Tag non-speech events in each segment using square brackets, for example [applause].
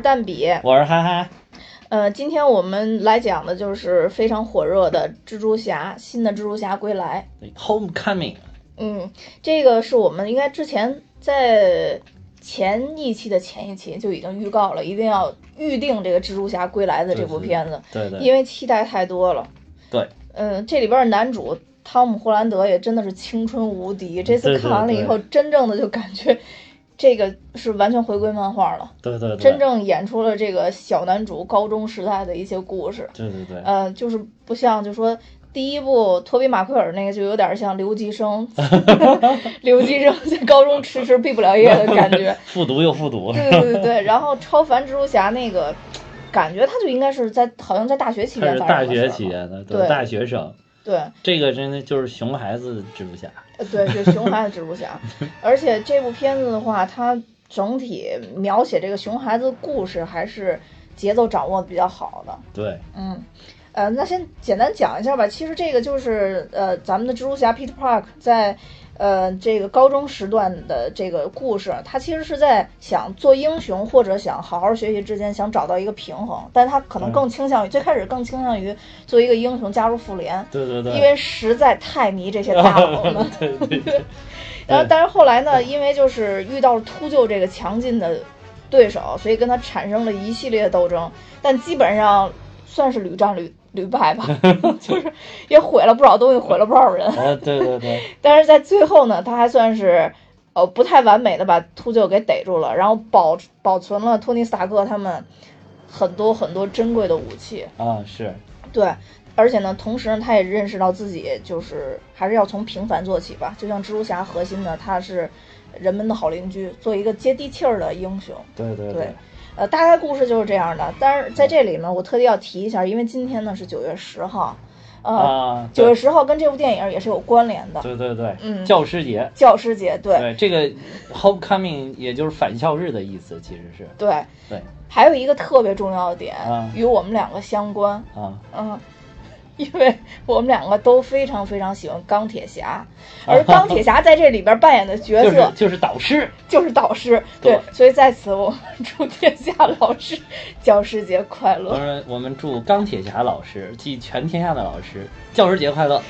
好，我是蛋比。我是嗨嗨，呃，今天我们来讲的就是非常火热的蜘蛛侠，新的蜘蛛侠归来。Homecoming，嗯，这个是我们应该之前在前一期的前一期就已经预告了，一定要预定这个蜘蛛侠归来的这部片子，对对因为期待太多了。对，嗯，这里边的男主汤姆·霍兰德也真的是青春无敌。这次看完了以后，真正的就感觉这个是完全回归漫画了。对对对，真正演出了这个小男主高中时代的一些故事。对对对，呃，就是不像就说第一部托比马奎尔那个就有点像留级生，[laughs] 留级生在高中迟迟毕不了业的感觉。[laughs] 复读又复读，对对对对，然后超凡蜘蛛侠那个感觉他就应该是在好像在大学期间是大学发生的事儿嘛期间的，对。大学生，对。这个真的就是熊孩子蜘蛛侠，呃对，是熊孩子蜘蛛侠，而且这部片子的话，它整体描写这个熊孩子故事还是节奏掌握的比较好的。对嗯，呃，那先简单讲一下吧。其实这个就是呃，咱们的蜘蛛侠 Peter Park 在呃这个高中时段的这个故事，他其实是在想做英雄或者想好好学习之间想找到一个平衡，但他可能嗯更倾向于、最开始更倾向于做一个英雄加入复联，对对对，因为实在太迷这些大佬了。[laughs] 对对对，[laughs] 然后，但是后来呢，因为就是遇到了秃鹫这个强劲的对手，所以跟他产生了一系列的斗争，但基本上算是屡战屡屡败吧，[laughs] 就是也毁了不少东西，毁了不少人。啊对对对，[laughs] 但是在最后呢，他还算是呃不太完美的把秃鹫给逮住了，然后保保存了托尼斯塔克他们很多很多珍贵的武器。啊是，对，而且呢，同时呢，他也认识到自己就是还是要从平凡做起吧。就像蜘蛛侠核心的，他是人们的好邻居，做一个接地气儿的英雄。对对对，呃，大概故事就是这样的。但是在这里呢，我特地要提一下，因为今天呢是九月十号，呃，啊，九、啊月十号跟这部电影也是有关联的。对对对，嗯教师节，教师节，对对这个 Homecoming 也就是返校日的意思，其实是对对还有一个特别重要的点，啊与我们两个相关。啊，嗯，因为我们两个都非常非常喜欢钢铁侠，而钢铁侠在这里边扮演的角 [laughs] 就是色就是导师，就是导师。对对，所以在此我们祝天下老师教师节快我乐。们我们祝钢铁侠老师及全天下的老师教师节快乐。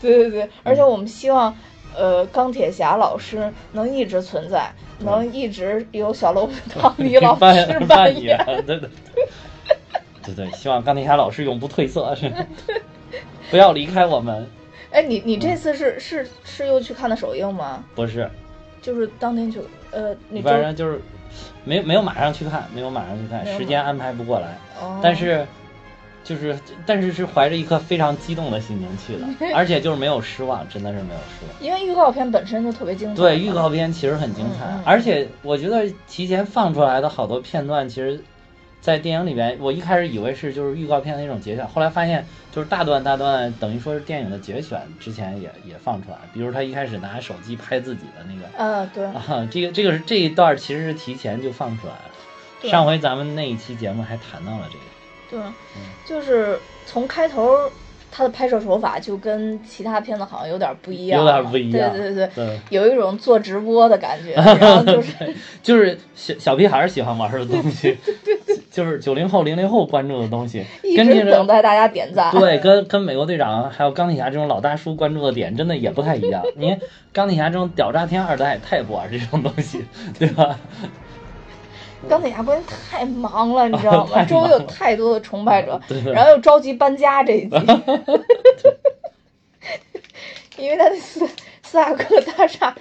对对对，而且我们希望。呃，钢铁侠老师能一直存在，能一直由小楼 [laughs] 汤米老师扮扮演。对对 [laughs] 对对，希望钢铁侠老师永不褪色，是 [laughs] 不要离开我们。哎，你你这次是是是又去看的首映吗？不是，就是当天去，呃，你周反正就是没没有马上去看，没有马上去看，时间安排不过来。哦但是就是但是是怀着一颗非常激动的心情去的，[laughs] 而且就是没有失望，真的是没有失望。因为预告片本身就特别精彩。对，预告片其实很精彩，嗯嗯而且我觉得提前放出来的好多片段，其实，在电影里边，我一开始以为是就是预告片的那种节选，后来发现就是大段大段，等于说是电影的节选，之前也也放出来，比如他一开始拿手机拍自己的那个。啊，对，啊，这个这个是这一段其实是提前就放出来了。上回咱们那一期节目还谈到了这个。对，就是从开头他的拍摄手法就跟其他片子好像有点不一样，有点不一样对对对对，有一种做直播的感觉，[laughs] 然后就是就是小小屁孩儿喜欢玩的东西，[laughs] 就是九零后、零零后关注的东西，一直跟这个等待大家点赞。对，跟跟美国队长还有钢铁侠这种老大叔关注的点真的也不太一样。你看 [laughs] 钢铁侠这种屌炸天二代，他也不玩这种东西，对吧？钢铁侠关键太忙了，你知道吗？[laughs] 周围有太多的崇拜者，[laughs] 然后又着急搬家这一集，因为他的斯斯塔克大厦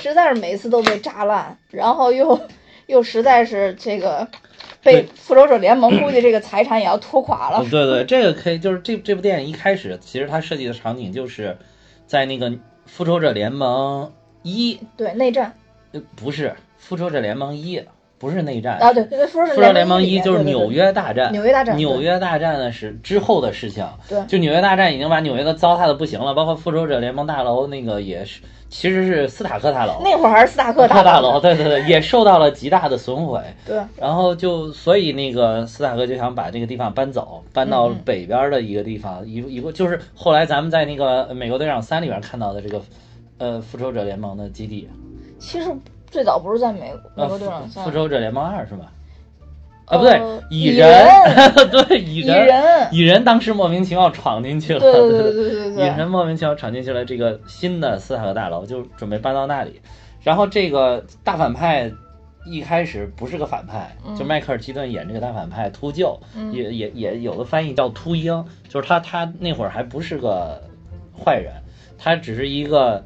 实在是每次都被炸烂，然后又又实在是这个被复仇者联盟估计这个财产也要拖垮了。对对，这个可以，就是这这部电影一开始其实它设计的场景就是在那个复仇者联盟一，对，内战呃不是复仇者联盟一，不是内战。啊，对复仇者联盟一就是纽约大战，纽约大战纽约大战呢是之后的事情。对。就纽约大战已经把纽约都糟蹋的不行了，包括复仇者联盟大楼那个也是，其实是斯塔克大楼，那会儿还是斯塔克大大楼，对对对，也受到了极大的损毁。对。然后就所以那个斯塔克就想把这个地方搬走，搬到北边的一个地方，一一个就是后来咱们在那个美国队长三里边看到的这个，呃，复仇者联盟的基地，其实最早不是在美国队长三复复，仇者联盟二是吧？啊，不对呃，蚁蚁人，[laughs] 对，蚁蚁人，蚁人当时莫名其妙闯进去了，对对对对对蚁，人莫名其妙闯进去了这个新的斯塔克大楼，就准备搬到那里。然后这个大反派一开始不是个反派，就迈克尔基顿演这个大反派秃鹫，嗯。也也也有的翻译叫秃鹰，就是他他那会儿还不是个坏人，他只是一个。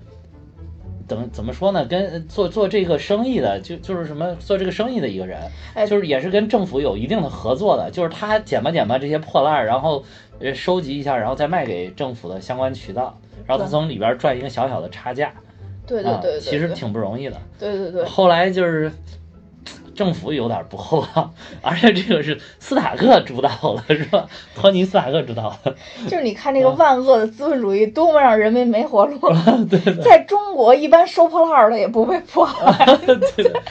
怎怎么说呢？跟做做这个生意的，就就是什么做这个生意的一个人，哎就是也是跟政府有一定的合作的，就是他捡吧捡吧这些破烂儿，然后呃收集一下，然后再卖给政府的相关渠道，然后他从里边赚一个小小的差价，对对对，其实挺不容易的。对对对，后来就是政府有点不厚道，[laughs] 而且这个是斯塔克主导的，是吧？[laughs] 托尼斯塔克主导的，就是你看这个万恶的资本主义多么让人民没活路。[laughs] 对的，在中国，一般收破烂儿的也不会破烂，对的，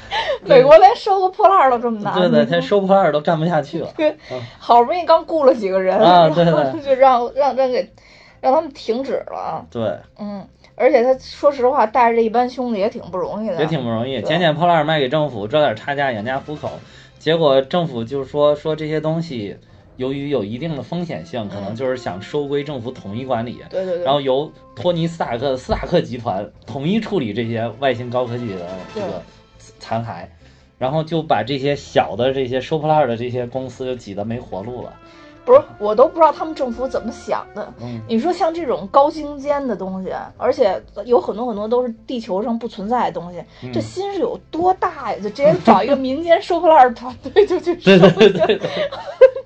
美国连收个破烂儿都这么难。对的，他收破烂儿都干不下去了。对，好不容易刚雇了几个人，啊对然后对就让让让给让他们停止了。对，嗯，而且他说实话，带着这一班兄弟也挺不容易的，也挺不容易，捡捡破烂儿卖给政府，赚点差价养家糊口。结果政府就是说说这些东西，由于有一定的风险性，可能嗯就是想收归政府统一管理。对对对，然后由托尼斯塔克斯塔克集团统一处理这些外星高科技的这个残骸，然后就把这些小的这些收破烂儿的这些公司就挤得没活路了。不是我都不知道他们政府怎么想的。嗯，你说像这种高精尖的东西，而且有很多很多都是地球上不存在的东西，嗯。这心是有多大呀？就直接找一个民间收破烂儿团队就去收对对对，对，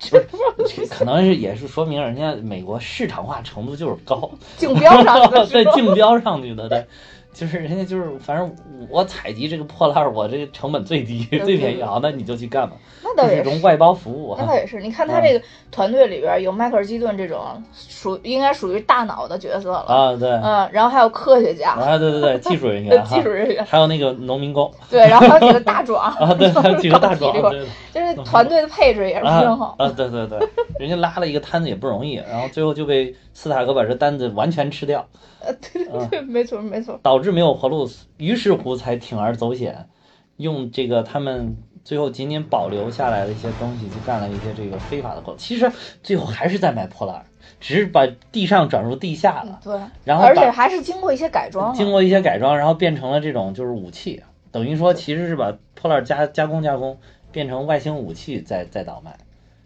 [laughs] 这可能是也是说明人家美国市场化程度就是高。[laughs] 竞标上的 [laughs] 对竞标上去的，对，就是人家就是反正我采集这个破烂儿，我这个成本最低最便宜，对。好，那你就去干吧，那倒也是这种。外包服务哈。那倒也是，你看他嗯。这个团队里边有迈克尔基顿这种属应该属于大脑的角色了，啊，对，嗯，然后还有科学家、啊，对对对，技术人呃员，技术人员，还有那个农民工。对，然后还有几个大壮，啊，对，还有几个大壮，[laughs] 就是团队的配置也是啊挺好。啊，对对对，人家拉了一个摊子也不容易，然后最后就被斯塔克把这单子完全吃掉，[laughs] 呃，对对对，没错没错。导致没有活路，于是乎才铤而走险，用这个他们最后仅仅保留下来的一些东西，去干了一些这个非法的活。其实最后还是在买破烂，只是把地上转入地下了，对，然后而且还是经过一些改装。经过一些改装，然后变成了这种就是武器，等于说其实是把破烂加加工加工，变成外星武器再再倒卖，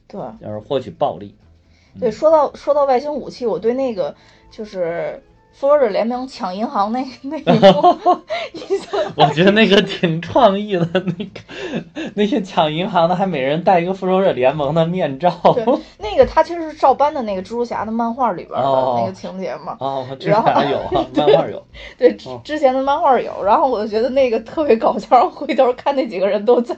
对就是获取暴利。对，说到说到外星武器，我对那个就是复仇者联盟抢银行那 [laughs] 那一幕 [laughs] 我觉得那个挺创意的，那个那些抢银行的还每人戴一个复仇者联盟的面罩。[laughs] 对，那个他其实是照搬的那个蜘蛛侠的漫画里边的哦那个情节嘛。哦，我知然后道有啊，漫画有。对，之前的漫画有，然后我就觉得那个特别搞笑，然后回头看那几个人都在，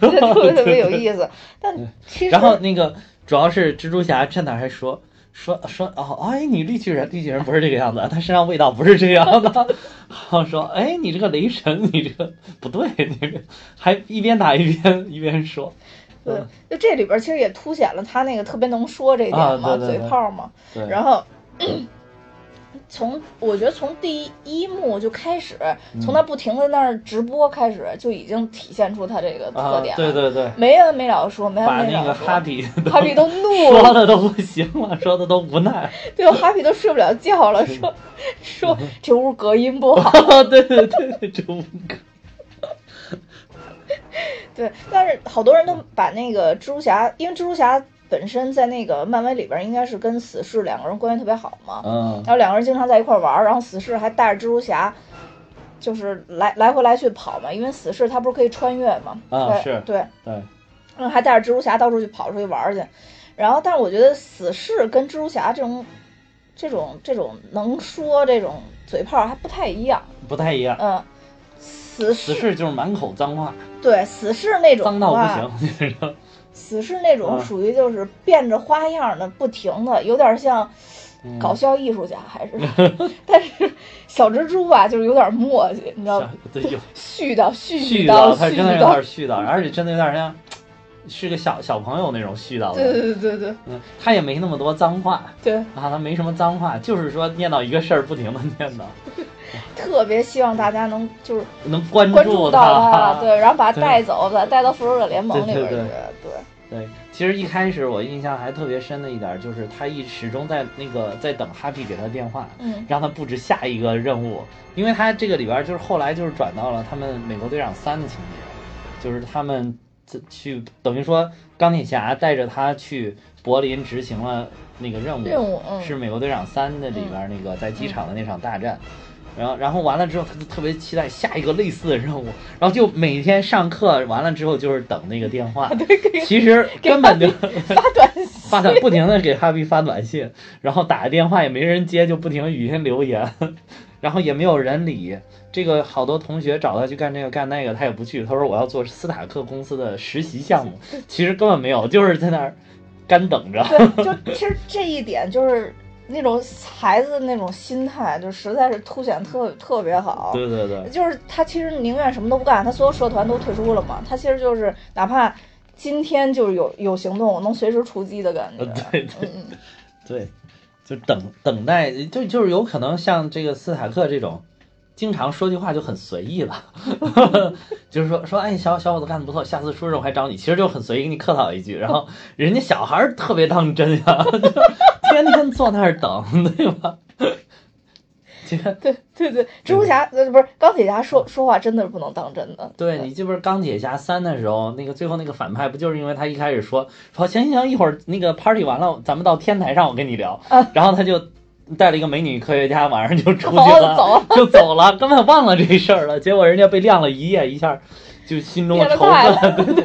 觉得特别特别有意思。但其实然后那个主要是蜘蛛侠站那儿还说说说哦，哎，你绿巨人，绿巨人不是这个样子，他身上味道不是这样的。[laughs] 然后说，哎，你这个雷神，你这个不对，你这个还一边打一边一边说。对嗯，就这里边其实也凸显了他那个特别能说这一点啊嘛，对对对嘴炮嘛。对，然后 [laughs] 从我觉得从第一幕就开始，嗯从他不停的那儿直播开始，就已经体现出他这个特啊，点了。对对对，没完没了说，没完没了那个。哈比哈比都怒 [laughs] 了，说的都不行了，说的都无奈。对，哈比都睡不了觉了，说 [laughs] 说这屋隔音不好。[laughs] 对对对对，这屋隔。对，但是好多人都把那个蜘蛛侠，因为蜘蛛侠本身在那个漫威里边应该是跟死侍两个人关系特别好嘛，嗯然后两个人经常在一块儿玩儿，然后死侍还带着蜘蛛侠，就是来来回来去跑嘛，因为死侍他不是可以穿越嘛，对啊是对，对，嗯还带着蜘蛛侠到处去跑出去玩儿去，然后但是我觉得死侍跟蜘蛛侠这种这种这种能说这种嘴炮还不太一样，不太一样。嗯。死死侍侍就是满口脏话，对死侍那种脏到不话行。死侍那种嗯属于就是变着花样的，不停的，有点像嗯。搞笑艺术家，还是，[laughs] 但是小蜘蛛吧，就是有点磨叽，你知道吗？对，有。絮叨絮絮叨叨，他真的有絮叨。点，絮叨，而且真的有点像是个小小朋友那种絮叨对的。对对对对嗯，他也没那么多脏话。对，啊，他没什么脏话，就是说念叨一个事儿，不停的念叨，[laughs] 特别希望大家能就是能关关注到他。对，然后把他带走，把他带到复仇者联盟里边去，对。对对。对，其实一开始我印象还特别深的一点，就是他一始终在那个在等哈皮给他电话，嗯。让他布置下一个任务，因为他这个里边就是后来就是转到了他们美国队长三的情节，就是他们自去等于说钢铁侠带着他去柏林执行了那个任务，任务嗯是美国队长三的里边儿那个在机场的那场大战。然后，然后完了之后，他就特别期待下一个类似的任务，然后就每天上课完了之后就是等那个电话，对，给其实根本就发短信，发短不停的给哈比发短信，然后打个电话也没人接，就不停语音留言，然后也没有人理。这个好多同学找他去干这个干那个，他也不去。他说我要做斯塔克公司的实习项目，其实根本没有，就是在那儿干等着。对，就其实这一点就是那种孩子的那种心态，就实在是凸显特特别好。对对对，就是他其实宁愿什么都不干，他所有社团都退出了嘛。他其实就是哪怕今天就是有有行动，我能随时出击的感觉。呃对嗯，对，就等等待，就就是有可能像这个斯塔克这种，经常说句话就很随意了，[laughs] 就是说说哎小小伙子干的不错，下次出任务还找你，其实就很随意给你客套一句，然后 [laughs] 人家小孩儿特别当真呀，就 [laughs] 天天坐那儿等，对吧？这个对对对，蜘蛛侠呃不是钢铁侠说说话真的是不能当真的。对你记不是钢铁侠三的时候，那个最后那个反派不就是因为他一开始说说行行行，一会儿那个 party 完了，咱们到天台上我跟你聊，啊。然后他就带了一个美女科学家，晚上就出去哦了，[laughs] 就走了，根本忘了这事儿了。结果人家被晾了一夜，一下就心中的仇恨，[laughs] 对对，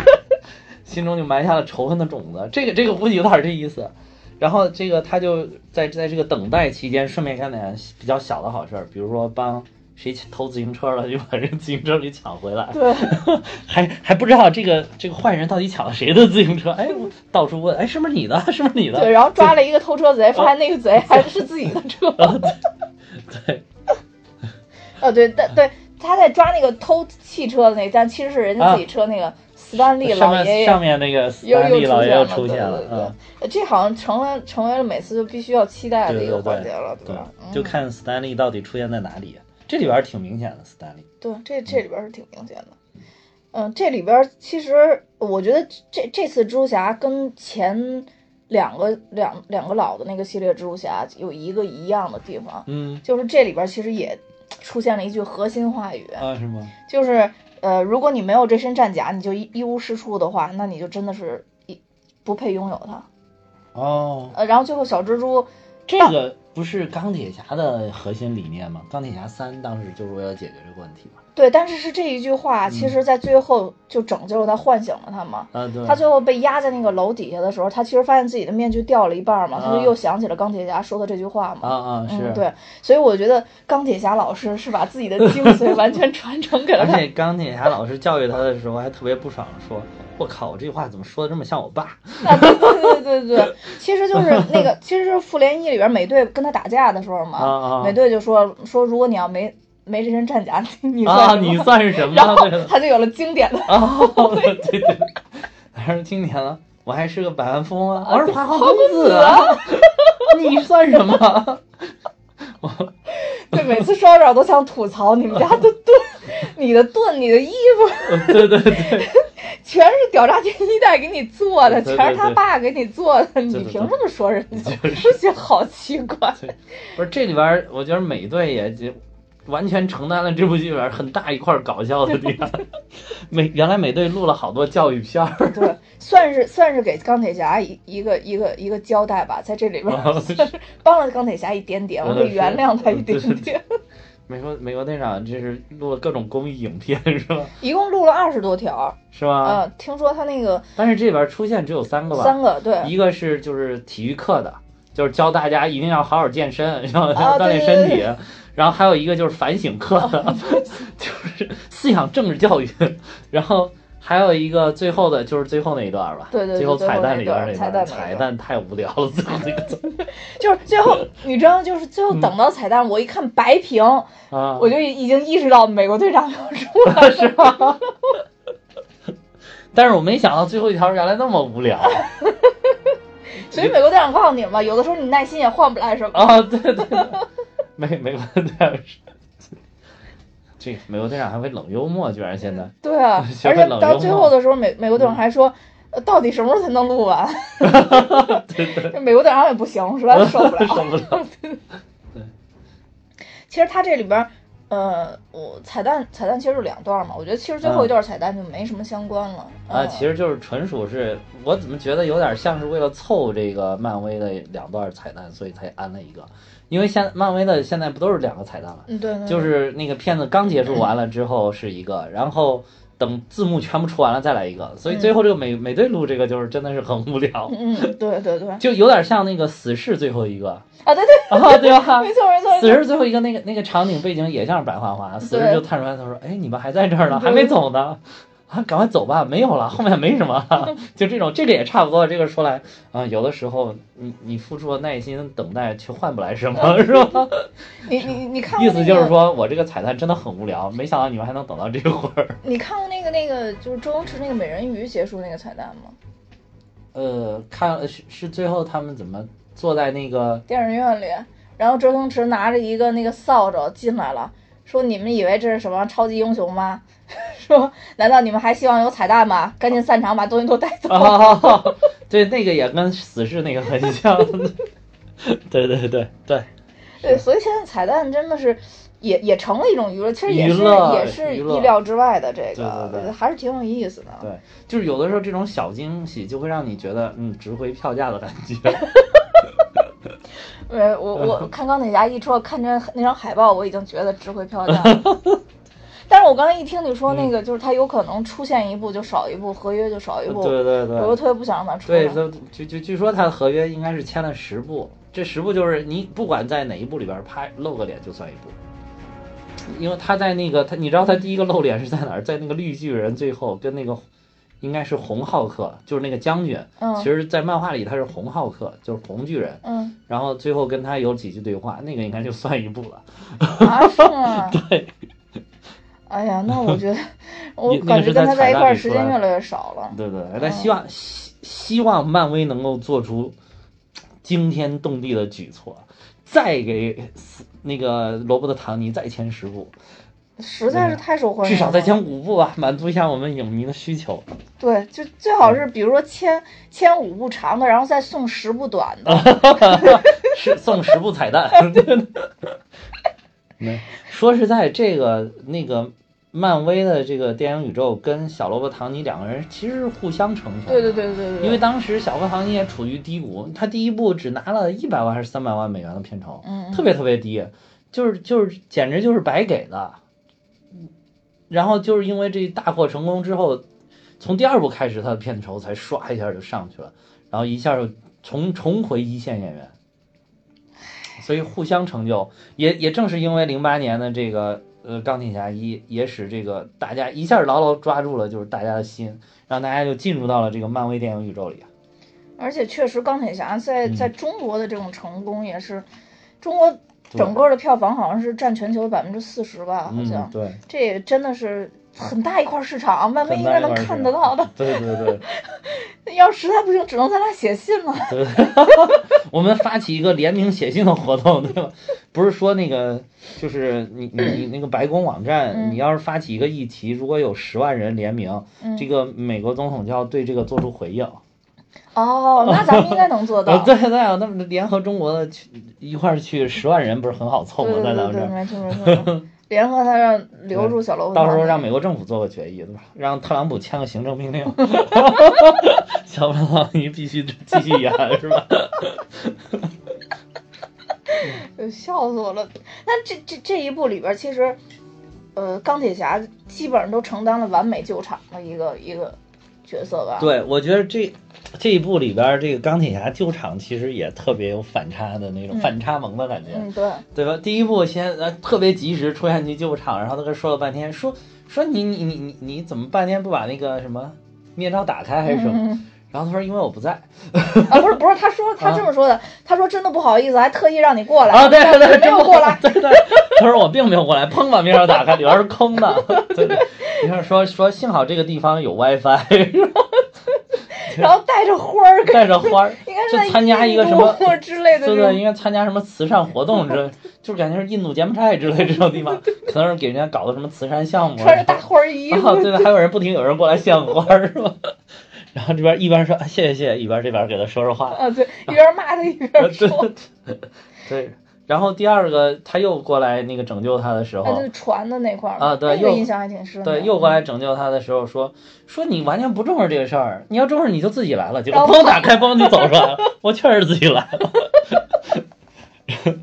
心中就埋下了仇恨的种子。这个这个估计有点这意思。然后这个他就在在这个等待期间，顺便干点比较小的好事儿，比如说帮谁偷自行车了，就把人自行车给抢回来。对，[laughs] 还还不知道这个这个坏人到底抢了谁的自行车，哎，我到处问，哎，是不是你的？[laughs] 是不是你的？对，然后抓了一个偷车贼，发现那个贼还是自己的 [laughs] 车。对哦，对，但对，他在抓那个偷汽车的那个，但其实是人家自己车那个斯丹利上面老爷爷上面那个斯又丹利又老爷又出现了，这好像成了成为了每次就必须要期待的一个环节了，对吧？，就嗯看斯丹利到底出现在哪里。这里边儿挺明显的，斯丹利。对，这这里边是挺明显的。嗯，这里边其实我觉得这这次蜘蛛侠跟前两个两两个老的那个系列蜘蛛侠有一个一样的地方，嗯就是这里边其实也出现了一句核心话语，啊，是吗？就是呃，如果你没有这身战甲，你就一一无是处的话，那你就真的是一不配拥有它。哦，呃，然后最后小蜘蛛这个不是钢铁侠的核心理念吗？钢铁侠三当时就是为了解决这个问题嘛。对，但是是这一句话，其嗯实在最后就拯救了他，唤醒了他嘛。啊，对。他最后被压在那个楼底下的时候，他其实发现自己的面具掉了一半嘛，他就啊又想起了钢铁侠说的这句话嘛。啊啊是。嗯，。对，所以我觉得钢铁侠老师是把自己的精髓完全传承给了他。而且钢铁侠老师教育他的时候还特别不爽，说：“我靠，我这句话怎么说的这么像我爸啊，对对对对对，其实就是那个，其实就是复联一里边美队跟他打架的时候嘛，啊啊美队就说说如果你要没没这身战甲，[laughs] 你？”算啊，你算是什么？然后他就有了经典的，哦，[laughs] 对对对，还是经典了。我还是个百万富翁啊，我是花花公子子啊，你算什么？[laughs] 对，每次说到这儿我都想吐槽你们家的盾，你的盾，你的衣服，对对对，全是屌炸天一代给你做的，全是他爸给你做的，你凭什么说人家？就是我觉得好奇怪。不是这里边，我觉得美队也就完全承担了这部剧里边儿很大一块儿搞笑的地方。[laughs] 美原来美队录了好多教育片儿，对，算是算是给钢铁侠一一个一个一个交代吧，在这里边 [laughs] 帮了钢铁侠一点点，我可以原谅他一点点。美国美国队长这是录了各种公益影片是吧？一共录了二十多条，是吗？呃，听说他那个但是这里边儿出现只有三个吧？三个对，一个是就是体育课的，就是教大家一定要好好健身，然后啊锻炼身体。对对然后还有一个就是反省课的，[laughs] 就是思想政治教育。[laughs] 然后还有一个最后的就是最后那一段吧，对对对最后彩蛋里边那最后那段段，彩蛋太无聊了，最后那个 [laughs] 就是最后你知道，就是最后等到彩蛋，我一看白屏，啊，我就已经意识到美国队长要出来了。是吧？但是我没想到最后一条原来那么无聊所以美国队长告诉你了嘛，有的时候你耐心也换不来什么。啊！对对对，美美国队长是。这美国队长还会冷幽默，居然现在对啊，[laughs] 而且到最后的时候，美美国队长还说，呃到底什么时候才能录完？这 [laughs] 美国队长也不行，实在受不了。[laughs] 受不了。其实他这里边儿，呃，我彩蛋彩蛋其实是两段嘛，我觉得其实最后一段彩蛋就没什么相关了。啊，嗯其实就是纯属是我怎么觉得有点像是为了凑这个漫威的两段彩蛋，所以才安了一个。因为现漫威的现在不都是两个彩蛋了，嗯对对，就是那个片子刚结束完了之后是一个，然后等字幕全部出完了再来一个，所以最后这个美美队录这个就是真的是很无聊，嗯，对对对，啊就有点像那个死侍最后一个啊对对，啊，对吧？[laughs] 没错没错没死。侍最后一个那个那个场景背景也像是白花花，死侍就探出来，他说：“哎，你们还在这儿呢，还没走呢，啊，赶快走吧，没有了，后面没什么了。[laughs] ”就这种，这个也差不多。这个说来啊、有的时候你你付出了耐心等待，却换不来什么，是吧？你你你看 [laughs] 意那个思就是说我这个彩蛋真的很无聊，没想到你们还能等到这会儿。[laughs] 你看过那个那个就是周星驰那个美人鱼结束那个彩蛋吗？呃，看是是最后他们怎么坐在那个电影院里，然后周星驰拿着一个那个扫帚进来了，说：“你们以为这是什么超级英雄吗？[laughs] 说难道你们还希望有彩蛋吗？赶紧散场，把东西都带走。啊，[laughs] 对，那个也跟死侍那个很像。对对对对，对，所以现在彩蛋真的是也也成了一种娱乐，其实也是也是意料之外的这个，对对对还是挺有意思的。对，就是有的时候这种小惊喜就会让你觉得，嗯，值回票价的感觉。[laughs] 呃，我我看钢铁侠一出，看着那张海报，我已经觉得值回票价了。但是我刚才一听你说那个，就是他有可能出现一部就少一部，合约就少一部，对对对，我就特别不想让他出对，就就据据据说他的合约应该是签了十部，这十部就是你不管在哪一部里边拍露个脸就算一部。因为他在那个他，你知道他第一个露脸是在哪儿？在那个绿巨人最后跟那个应该是红浩克，就是那个将军。嗯其实，在漫画里他是红浩克，就是红巨人。嗯然后最后跟他有几句对话，那个应该就算一部了。啊，是吗？[laughs] 对。哎呀，那我觉得，[laughs] 我那个感觉跟他是在一块儿时间越来越少了。对对，但希望希希望漫威能够做出惊天动地的举措，再给斯那个罗伯特·唐尼再签十部，实在是太受欢迎了，至少再签五部吧，满足一下我们影迷的需求。对，就最好是比如说签签五部长的，然后再送十部短的。[laughs] 是送十部彩蛋。[laughs] 没说实在，这个那个漫威的这个电影宇宙跟小萝卜·唐尼两个人其实是互相成全。对对对对对，因为当时小萝卜·唐尼也处于低谷，他第一部只拿了一百万还是三百万美元的片酬，嗯特别特别低，就是就是简直就是白给的。然后就是因为这大获成功之后，从第二部开始，他的片酬才唰一下就上去了，然后一下就重重回一线演员，所以互相成就。也也正是因为零八年的这个呃钢铁侠一，也使这个大家一下牢牢抓住了就是大家的心，让大家就进入到了这个漫威电影宇宙里。而且确实钢铁侠在嗯在中国的这种成功也是，中国整个的票房好像是占全球百分之四十吧，好像嗯，对。这也真的是很大一块市场，漫威应该能看得到的。对对对 [laughs] 要实在不行，只能咱俩写信了。对，[laughs] 我们发起一个联名写信的活动，对吧？[laughs] 不是说那个，就是你你你那个白宫网站，嗯你要是发起一个议题，如果有十万人联名，嗯这个美国总统就要对这个做出回应。哦，那咱们应该能做到。[laughs] 呃，对对啊，那么联合中国的去一块儿去十万人，不是很好凑吗？在咱们这儿。没错没错。[laughs] 联合他让留住小罗伯，到时候让美国政府做个决议，对吧？让特朗普签个行政命令，[laughs] 小罗伯特你必须继续演，是吧？呃笑死我了。那这这这一部里边，其实，呃，钢铁侠基本上都承担了完美救场的一个一个角色吧？对，我觉得这这一部里边，这个钢铁侠救场其实也特别有反差的那种、嗯反差萌的感觉，嗯，对，对吧？第一部先呃特别及时出现去救场，然后他跟说了半天，说说你你你你你怎么半天不把那个什么面罩打开还是什么？嗯 [laughs] 然后他说因为我不在。啊，不是不是，他说 [laughs] 他这么说的，他说真的不好意思，还特意让你过来啊，对对对，没有过来。[laughs] 对对，他说我并没有过来，砰把面罩打开，里边是空的。[laughs] 对对，你看说说幸好这个地方有 WiFi，然后带着花儿，带着花儿，应该是参加一个什么之类的对对，应该参加什么慈善活动之类，就是感觉是印度柬埔寨之类这种地方，可能是给人家搞的什么慈善项目啊。穿着大花衣服，啊，对的，还有人不停有人过来献花儿是吧？然后这边一边说啊谢谢谢谢，一边这边给他说说话。啊，对，一边骂他一边对说，对，然后第二个他又过来那个拯救他的时哎，候就是，船的那块儿啊对又印象还挺深的。对，又过来拯救他的时候说说你完全不重视这个事儿，你要重视你就自己来了。结果砰打开嘣就走出来了，我确实自己来了。[laughs]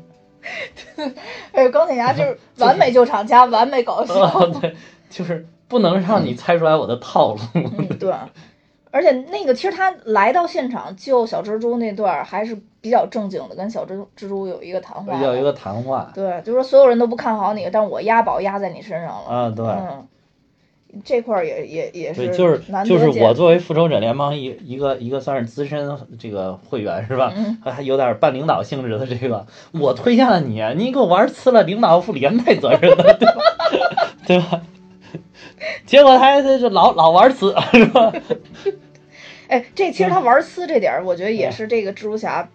哎，钢铁侠就是完美救场加完美搞笑。[laughs] 哦，对，就是不能让你猜出来我的套路。嗯，对。[laughs] 而且那个，其实他来到现场救小蜘蛛那段儿还是比较正经的，跟小蜘蛛蜘蛛有一个谈话。有一个谈话对，就说所有人都不看好你，但我押宝押在你身上了。啊，对。嗯，这块儿也也也对，就是就是我作为复仇者联盟一一个一个算是资深这个会员是吧？嗯还有点半领导性质的这个，我推荐了你，你给我玩呲了，领导负连带责任的，对吧？[laughs] 对吧？[laughs] 结果他他是老老玩呲是吧？哎，这其实他玩呲这点儿，我觉得也是这个蜘蛛侠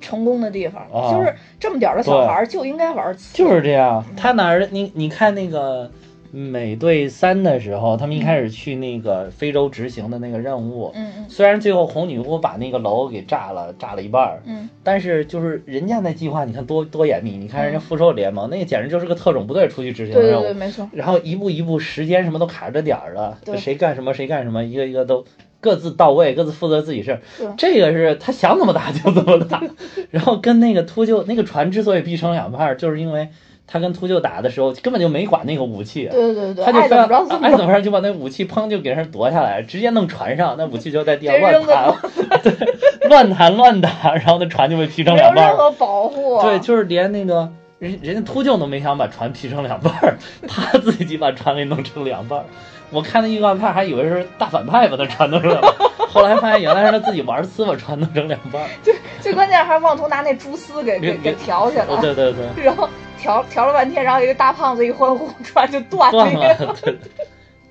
成功的地方，啊就是这么点儿的小孩儿就应该玩呲。就是这样，他哪儿你你看那个美队三的时候，他们一开始去那个非洲执行的那个任务，嗯嗯。虽然最后红女巫把那个楼给炸了，炸了一半儿，嗯，但是就是人家那计划，你看多多严密，你看人家复仇者联盟那个简直就是个特种部队出去执行任务，对对对，没错。然后一步一步时间什么都卡着点儿的，对。谁干什么谁干什么，一个一个都各自到位，各自负责自己事儿。对。这个是他想怎么打就怎么打，[laughs] 然后跟那个秃鹫那个船之所以劈成两半儿，就是因为他跟秃鹫打的时候根本就没管那个武器。对对对对，他就非要爱怎么着就把那武器砰就给人夺下来，直接弄船上，那武器就在地上乱弹，[laughs] 对，乱弹乱打，然后那船就被劈成两半儿。任何保护。对，就是连那个人人家秃鹫都没想把船劈成两半儿，[laughs] 他自己把船给弄成两半儿。我看那预告片还以为是大反派把他船弄成两半儿，[laughs] 后来发现原来是他自己玩丝把船弄成两半 [laughs] 最。最关键还妄图拿那蛛丝给给给给挑起来，哦，对对对，[laughs] 然后调调了半天，然后一个大胖子一欢呼，突然就断断了。了，对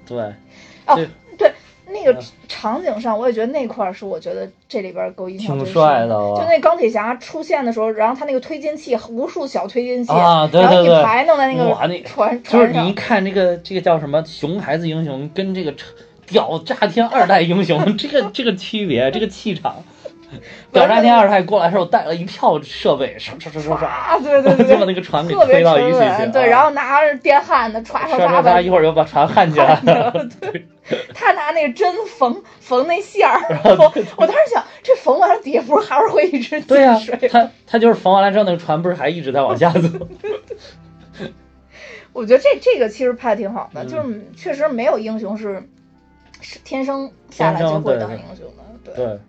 对哦对，对，那个嗯场景上，我也觉得那块儿是我觉得这里边儿给我印象挺最帅的深就那钢铁侠出现的时候，然后他那个推进器，无数小推进器，啊对然后对对一排弄在那个船船船就是你一。看这个这个叫什么熊孩子英雄跟这个屌炸天二代英雄这个这个区别，这个气场。[laughs] 屌炸天二代过来的时候带了一票设备，唰唰唰唰唰，啊，对对对 [laughs] 就把那，个船给特别推到一起去。对，啊然后拿着电焊的唰唰唰一会儿又把船焊起来了。[laughs] 对，他拿那个针缝缝那线儿，缝我当时想，这缝完了底下不是还是会一直对呀？他他就是缝完了之后，那个船不是还一直在往下走？我觉得这这个其实拍的挺好的，嗯就是确实没有英雄是是天生下来就会当英雄的，对，对，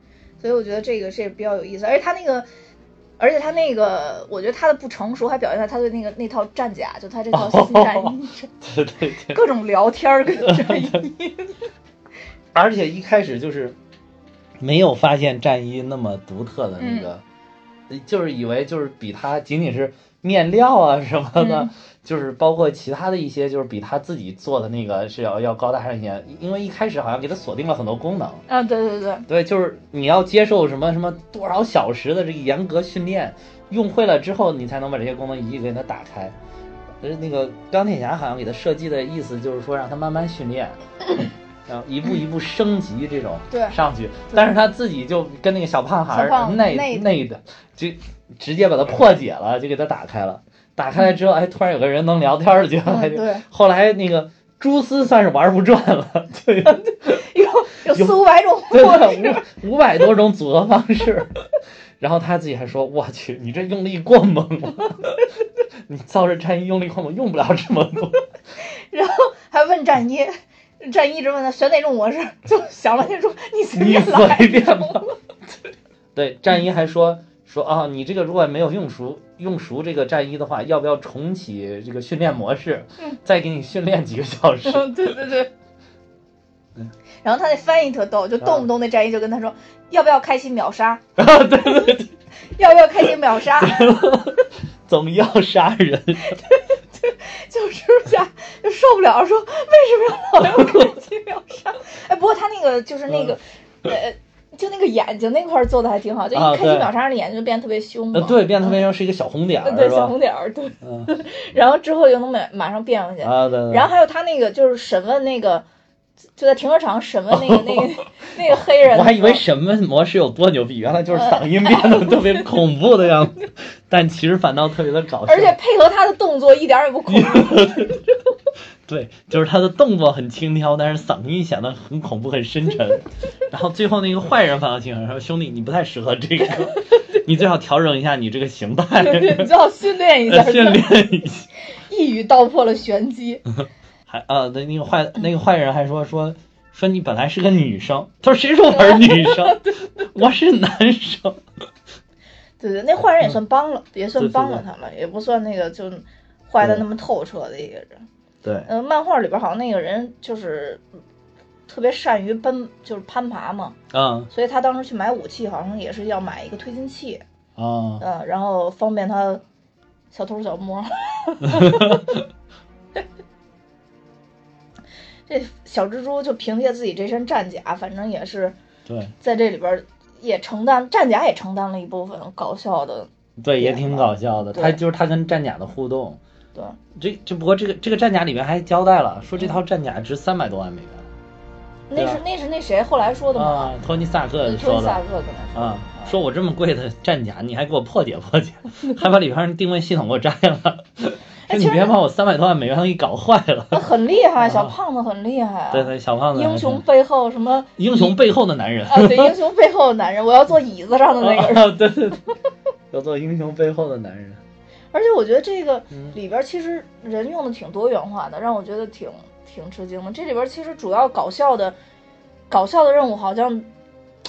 所以我觉得这个是比较有意思，而且他那个。而且他那个，我觉得他的不成熟还表现在他对那个那套战甲，就他这套新战衣，[laughs] 对对对，各种聊天儿跟战 [laughs] 衣。而且一开始就是没有发现战衣那么独特的那个，嗯就是以为就是比他仅仅是面料啊什么的，嗯就是包括其他的一些，就是比他自己做的那个是要要高大上一些，因为一开始好像给他锁定了很多功能。啊，对对对，对，就是你要接受什么什么多少小时的这个严格训练，用会了之后，你才能把这些功能一一给它打开。呃，那个钢铁侠好像给他设计的意思就是说让他慢慢训练，然后一步一步升级这种对上去，但是他自己就跟那个小胖孩儿内内内的，就直接把它破解了，就给他打开了。打开了之后，哎，突然有个人能聊天了，就 [laughs] 嗯对，后来那个蛛丝算是玩不转了，对。[laughs] 有有四五百种 [laughs] 对五五百多种组合方式，然后他自己还说：“我去，你这用力过猛了，你造这战衣用力过猛，用不了这么多。然后还问战衣，战衣一直问他选哪种模式，就想了天说你随你便来。随便吧。”对，战衣还说说啊，你这个如果没有用熟用熟这个战衣的话，要不要重启这个训练模式，再给你训练几个小时？[laughs] 嗯，对对对。然后他那翻译特逗，就动不动那战衣就跟他说，要不要开启秒杀？[laughs] 啊，对对对，要不要开启秒杀？[laughs] 总要杀人。就蜘蛛侠就受不了，说为什么要老要开启秒杀？哎，不过他那个就是那个，呃，就那个眼睛那块儿做的还挺好，就一开机秒杀，那眼睛就变得特别凶。对，变特别凶是一个小红点对，小红？点儿，对。嗯 [laughs] 然后之后又能马马上变回去。啊，对对。然后还有他那个就是审问那个就在停车场审问那个那个 [laughs] 那个黑人，我还以为审问模式有多牛逼，原来就是嗓音变得特别恐怖的样子，但其实反倒特别的搞笑。而且配合他的动作一点儿也不恐怖。[laughs] 对，就是他的动作很轻佻，但是嗓音显得很恐怖、很深沉。[laughs] 然后最后那个坏人反倒挺好，说：“兄弟，你不太适合这个，你最好调整一下你这个形态，你最好训练一下，训练一下。”一语道破了玄机。还啊，那那个坏那个坏人还说说说你本来是个女生，他说谁说我是女生？[laughs] 我是男生。对对，那坏人也算帮了，也算帮了他了，也不算那个就坏的那么透彻的一个人。对，嗯，漫画里边好像那个人就是特别善于奔，就是攀爬嘛。嗯。所以他当时去买武器，好像也是要买一个推进器。啊。嗯，然后方便他小偷小摸。[laughs] 这小蜘蛛就凭借自己这身战甲，反正也是对，在这里边也承担战甲也承担了一部分搞笑的。对，也挺搞笑的。他就是他跟战甲的互动。对，这这不过这个这个战甲里面还交代了，说这套战甲值三百多万美元。那是那是那谁后来说的吗？啊，托尼萨克说的。托尼萨克跟他说。啊，说我这么贵的战甲，你还给我破解破解，[laughs] 还把里边定位系统给我摘了。说你别把我三百多万美元给搞坏了。很厉害，小胖子很厉害啊。对对，小胖子。英雄背后什么？英雄背后的男人。啊，对，英雄背后的男人，我要坐椅子上的那个人。对对对，要做英雄背后的男人。[laughs] 而且我觉得这个里边其实人用的挺多元化的，让我觉得挺挺吃惊的。这里边其实主要搞笑的，搞笑的任务好像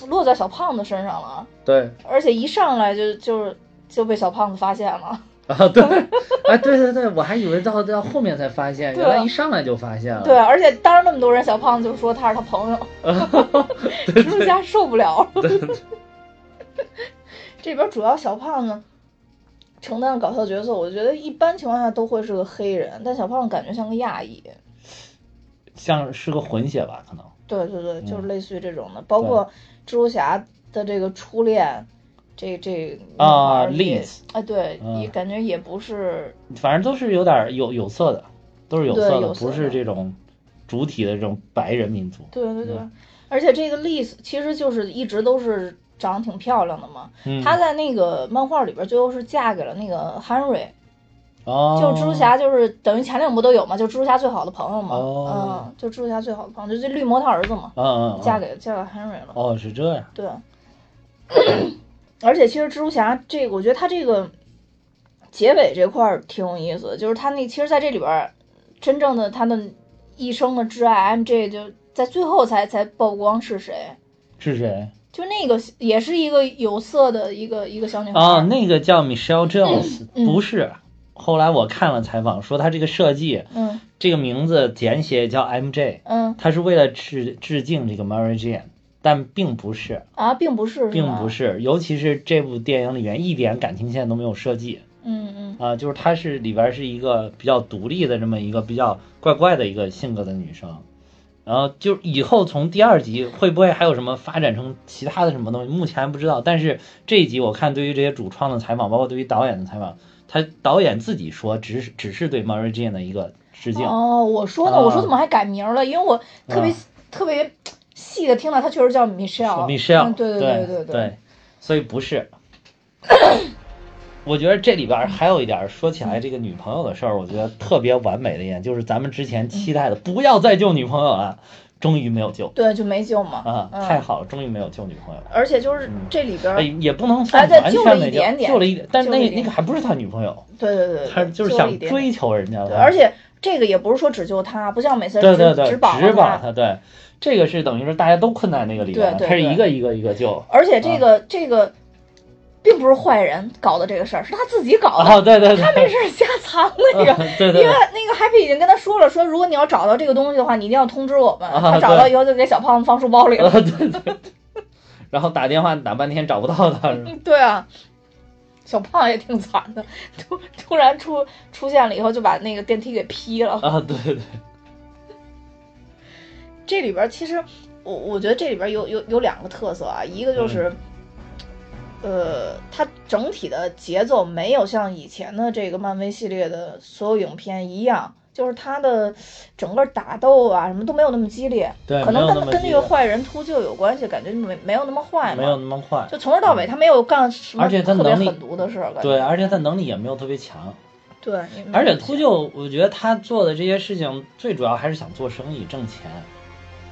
落在小胖子身上了。对。而且一上来就就就被小胖子发现了。[laughs] 啊，对，哎，对对对，我还以为到到后面才发现，原来一上来就发现了。对，而且当着那么多人，小胖子就说他是他朋友，[laughs] 蜘蛛侠受不了。[laughs] 这边主要小胖子。承担搞笑角色，我觉得一般情况下都会是个黑人，但小胖子感觉像个亚裔，像是个混血吧？可能。对对对，就是类似于这种的，包括蜘蛛侠的这个初恋，这这啊，Liz，哎，对，也感觉也不是，反正都是有点有有色的，都是有色的，不是这种主体的这种白人民族。对对对，而且这个 Liz 其实就是一直都是。长得挺漂亮的嘛，她在那个漫画里边最后是嫁给了那个 Henry，哦，就蜘蛛侠就是等于前两部都有嘛，就蜘蛛侠最好的朋友嘛，嗯，就蜘蛛侠最好的朋友，就这绿魔他儿子嘛，嗯嗯，嫁给嫁给 Henry 了，哦，是这样，对，[coughs] 而且其实蜘蛛侠这个，我觉得他这个结尾这块儿挺有意思的，就是他那其实在这里边真正的他的一生的挚爱 MJ 就在最后才才曝光是谁，是谁？就那个也是一个有色的一个一个小女孩啊，那个叫 Michelle Jones，不是。后来我看了采访，说他这个设计，嗯，这个名字简写叫 MJ，嗯，他是为了致致敬这个 Mary Jane，但并不是啊，并不是，并不是，尤其是这部电影里面一点感情线都没有设计，嗯嗯，啊，就是她是里边是一个比较独立的这么一个比较怪怪的一个性格的女生。然后就以后从第二集会不会还有什么发展成其他的什么东西？目前还不知道。但是这一集我看对于这些主创的采访，包括对于导演的采访，他导演自己说只是只是对 Mary Jane 的一个致敬。哦，我说呢，我说怎么还改名了？因为我特别特别细的听到他确实叫 Michelle。Michelle，对对对对对，所以不是。我觉得这里边还有一点，说起来这个女朋友的事儿，我觉得特别完美的一点，就是咱们之前期待的不要再救女朋友了，终于没有救。对，就没救嘛。啊，太好了，终于没有救女朋友。而且就是这里边也不能算完全没救，救了一点，但是那那个还不是他女朋友。对对对，他就是想追求人家。对，而且这个也不是说只救他，不像每次对对对，只保他。对，这个是等于是大家都困在那个里边，他是一个一个一个救。而且这个这个。并不是坏人搞的这个事儿，是他自己搞的。哦，对对对，他没事瞎藏那个。[laughs] 对对。因为那个 Happy 已经跟他说了，说如果你要找到这个东西的话，你一定要通知我们。他找到以后就给小胖子放书包里了。对 [laughs] 对。[laughs] 然后打电话打半天找不到他。对啊，小胖也挺惨的，突突然出出现了以后就把那个电梯给劈了。啊，对对。这里边其实我我觉得这里边有有有两个特色啊，一个就是。呃，它整体的节奏没有像以前的这个漫威系列的所有影片一样就是他的整个打斗啊什么都没有那么激烈，对可能跟跟那个坏人秃鹫有关系，感觉没没有那么坏嘛，没有那么坏。就从头到尾他没有干什么而且他特别狠毒的事儿，对，而且他能力也没有特别强。对，而且秃鹫，我觉得他做的这些事情，最主要还是想做生意挣钱，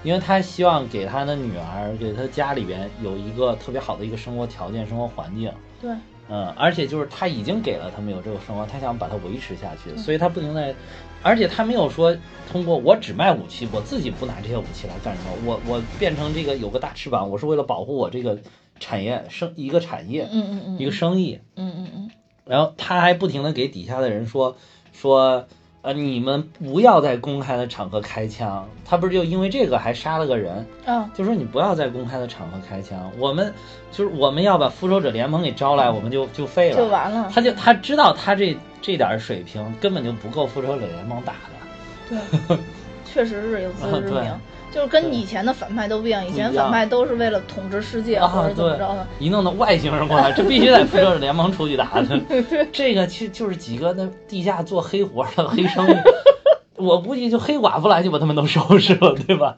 因为他希望给他的女儿，给他家里边有一个特别好的一个生活条件、生活环境。对，嗯，而且就是他已经给了他们有这个生活，他想把它维持下去，所以他不停在，而且他没有说通过我只卖武器，我自己不拿这些武器来干什么，我我变成这个有个大翅膀，我是为了保护我这个产业生一个产业，嗯嗯嗯，一个生意，嗯嗯嗯，然后他还不停的给底下的人说说，呃，你们不要在公开的场合开枪。他不是就因为这个还杀了个人，啊，就说你不要在公开的场合开枪。我们就是我们要把复仇者联盟给招来，我们就就废了，就完了。他就他知道他这这点水平根本就不够复仇者联盟打的。对，确实是有自知之对明，[laughs] 就是跟以前的反派都不一样，以前反派都是为了统治世界啊或者怎么着的。一弄到外星人过来，这必须得复仇者联盟出去打的。[laughs] 这个其实就是几个那地下做黑活的黑生意，[laughs] 我估计就黑寡妇来就把他们都收拾了，对吧？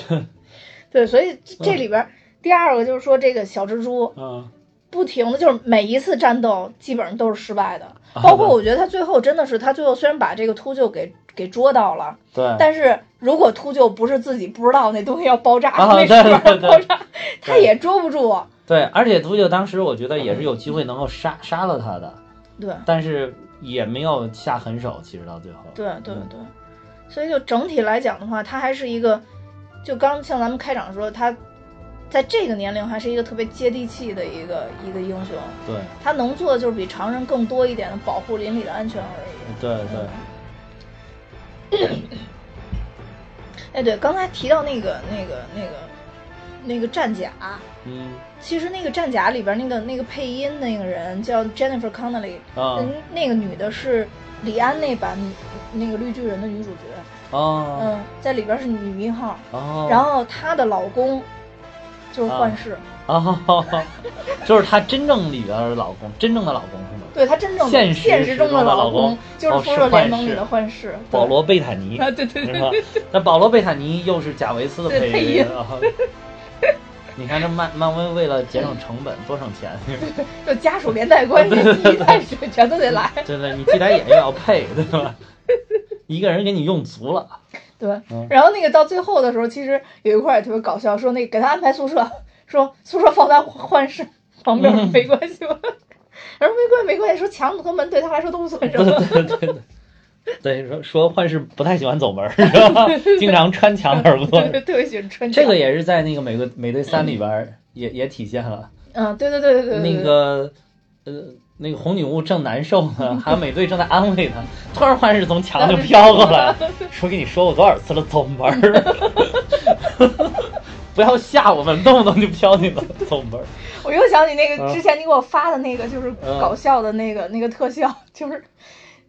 [laughs] 对，所以这里边儿第二个就是说，这个小蜘蛛嗯，不停的就是每一次战斗基本上都是失败的，啊包括我觉得他最后真的是他最后虽然把这个秃鹫给给捉到了，对。但是如果秃鹫不是自己不知道那东西要爆炸，啊对那翅膀对对爆炸，他也捉不住。对，而且秃鹫当时我觉得也是有机会能够杀杀了他的，对但是也没有下狠手。其实到最后，对对嗯对，所以就整体来讲的话，他还是一个，就刚像咱们开场说，他在这个年龄还是一个特别接地气的一个一个英雄。对他能做的就是比常人更多一点的保护邻里的安全而已。对对，[coughs] 哎，对，刚才提到那个那个那个那个战甲，嗯。其实那个战甲里边那个那个配音那个人叫 Jennifer Connelly，、啊。嗯，那个女的是李安那版那个绿巨人的女主角，哦嗯，在里边是女一号，哦，然后她的老公就是幻视，[laughs] 哦，就是她真正里边的老公，真正的老公是吗？对她真正现实中中的老老公就是哦是复仇者联盟幻视里的幻视，对保罗贝坦尼啊，对对对对，？[laughs] 那保罗贝坦尼又是贾维斯的配音啊。[laughs] 你看这漫漫威为了节省成本，多省钱，就家属连带关系，一代水全都得来。真的，你替代演员要配，对吧？一个人给你用足了，对嗯，然后那个到最后的时候，其实有一块也特别搞笑，说那个给他安排宿舍，[laughs] 说宿舍放在幻视 [laughs] 旁边嗯没关系吧？[laughs] 然后没关系没关系，说墙和门对他来说都不算什对么。对对对。对，说说幻视不太喜欢走门儿，是吧？经常穿墙而过。特别喜欢穿墙这个也是在那个美国美队三里边儿也也体现了。嗯，对对对对对对，那个呃，那个红女巫正难受呢，[laughs] 还有美队正在安慰她，突然幻视从墙就飘过来，[laughs] 说跟你说过多少次了，走门儿，[laughs] 不要吓我们，动不动就飘进了走门儿。我又想起那个嗯之前你给我发的那个，就是嗯搞笑的那个那个特效，就是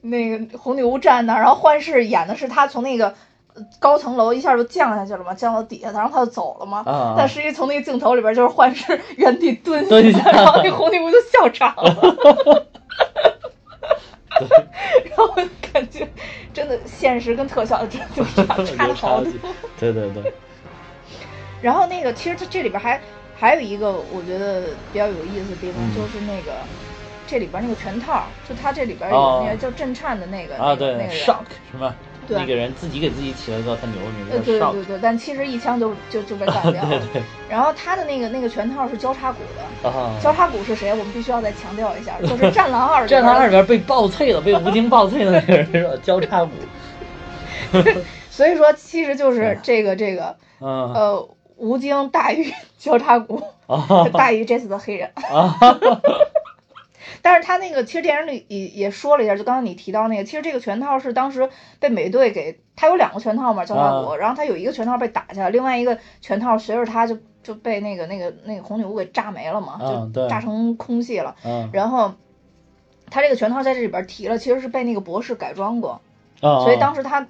那个红女巫站那儿，然后幻视演的是她从那个呃高层楼一下就降下去了嘛，降到底下，然后他就走了嘛。啊但实际从那个镜头里边就是幻视原地蹲蹲下 [laughs] 然后那红女巫就笑场了。然后感觉真的现实跟特效就差差好多。对对对，然后那个其实它这里边还还有一个我觉得比较有意思的地方，嗯就是那个这里边那个拳套，就它这里边有哦那个叫震颤的那个、啊对那个人。，shock 是吧？对那个人自己给自己起了个很牛的名呃，字，叫对对。对，但其实一枪就就就被干掉了。[laughs] 对对然后他的那个那个拳套是交叉骨的，啊，交叉骨是谁？我们必须要再强调一下，[laughs] 就是《战狼二》战狼二里边被爆脆了，被吴京爆脆的那个人是吧？交叉骨。[laughs] 所以说其实就是这个这个嗯呃，吴京大于交叉骨，啊大于这次的黑人。啊，但是他那个其实电影里也也说了一下，就刚刚你提到那个，其实这个拳套是当时被美队给，他有两个拳套嘛，交叉骨，然后他有一个拳套被打下来，另外一个拳套随着他就就被那个那个那个红女巫给炸没了嘛，就炸成空气了。嗯然后他这个拳套在这里边提了，其实是被那个博士改装过，啊，所以当时他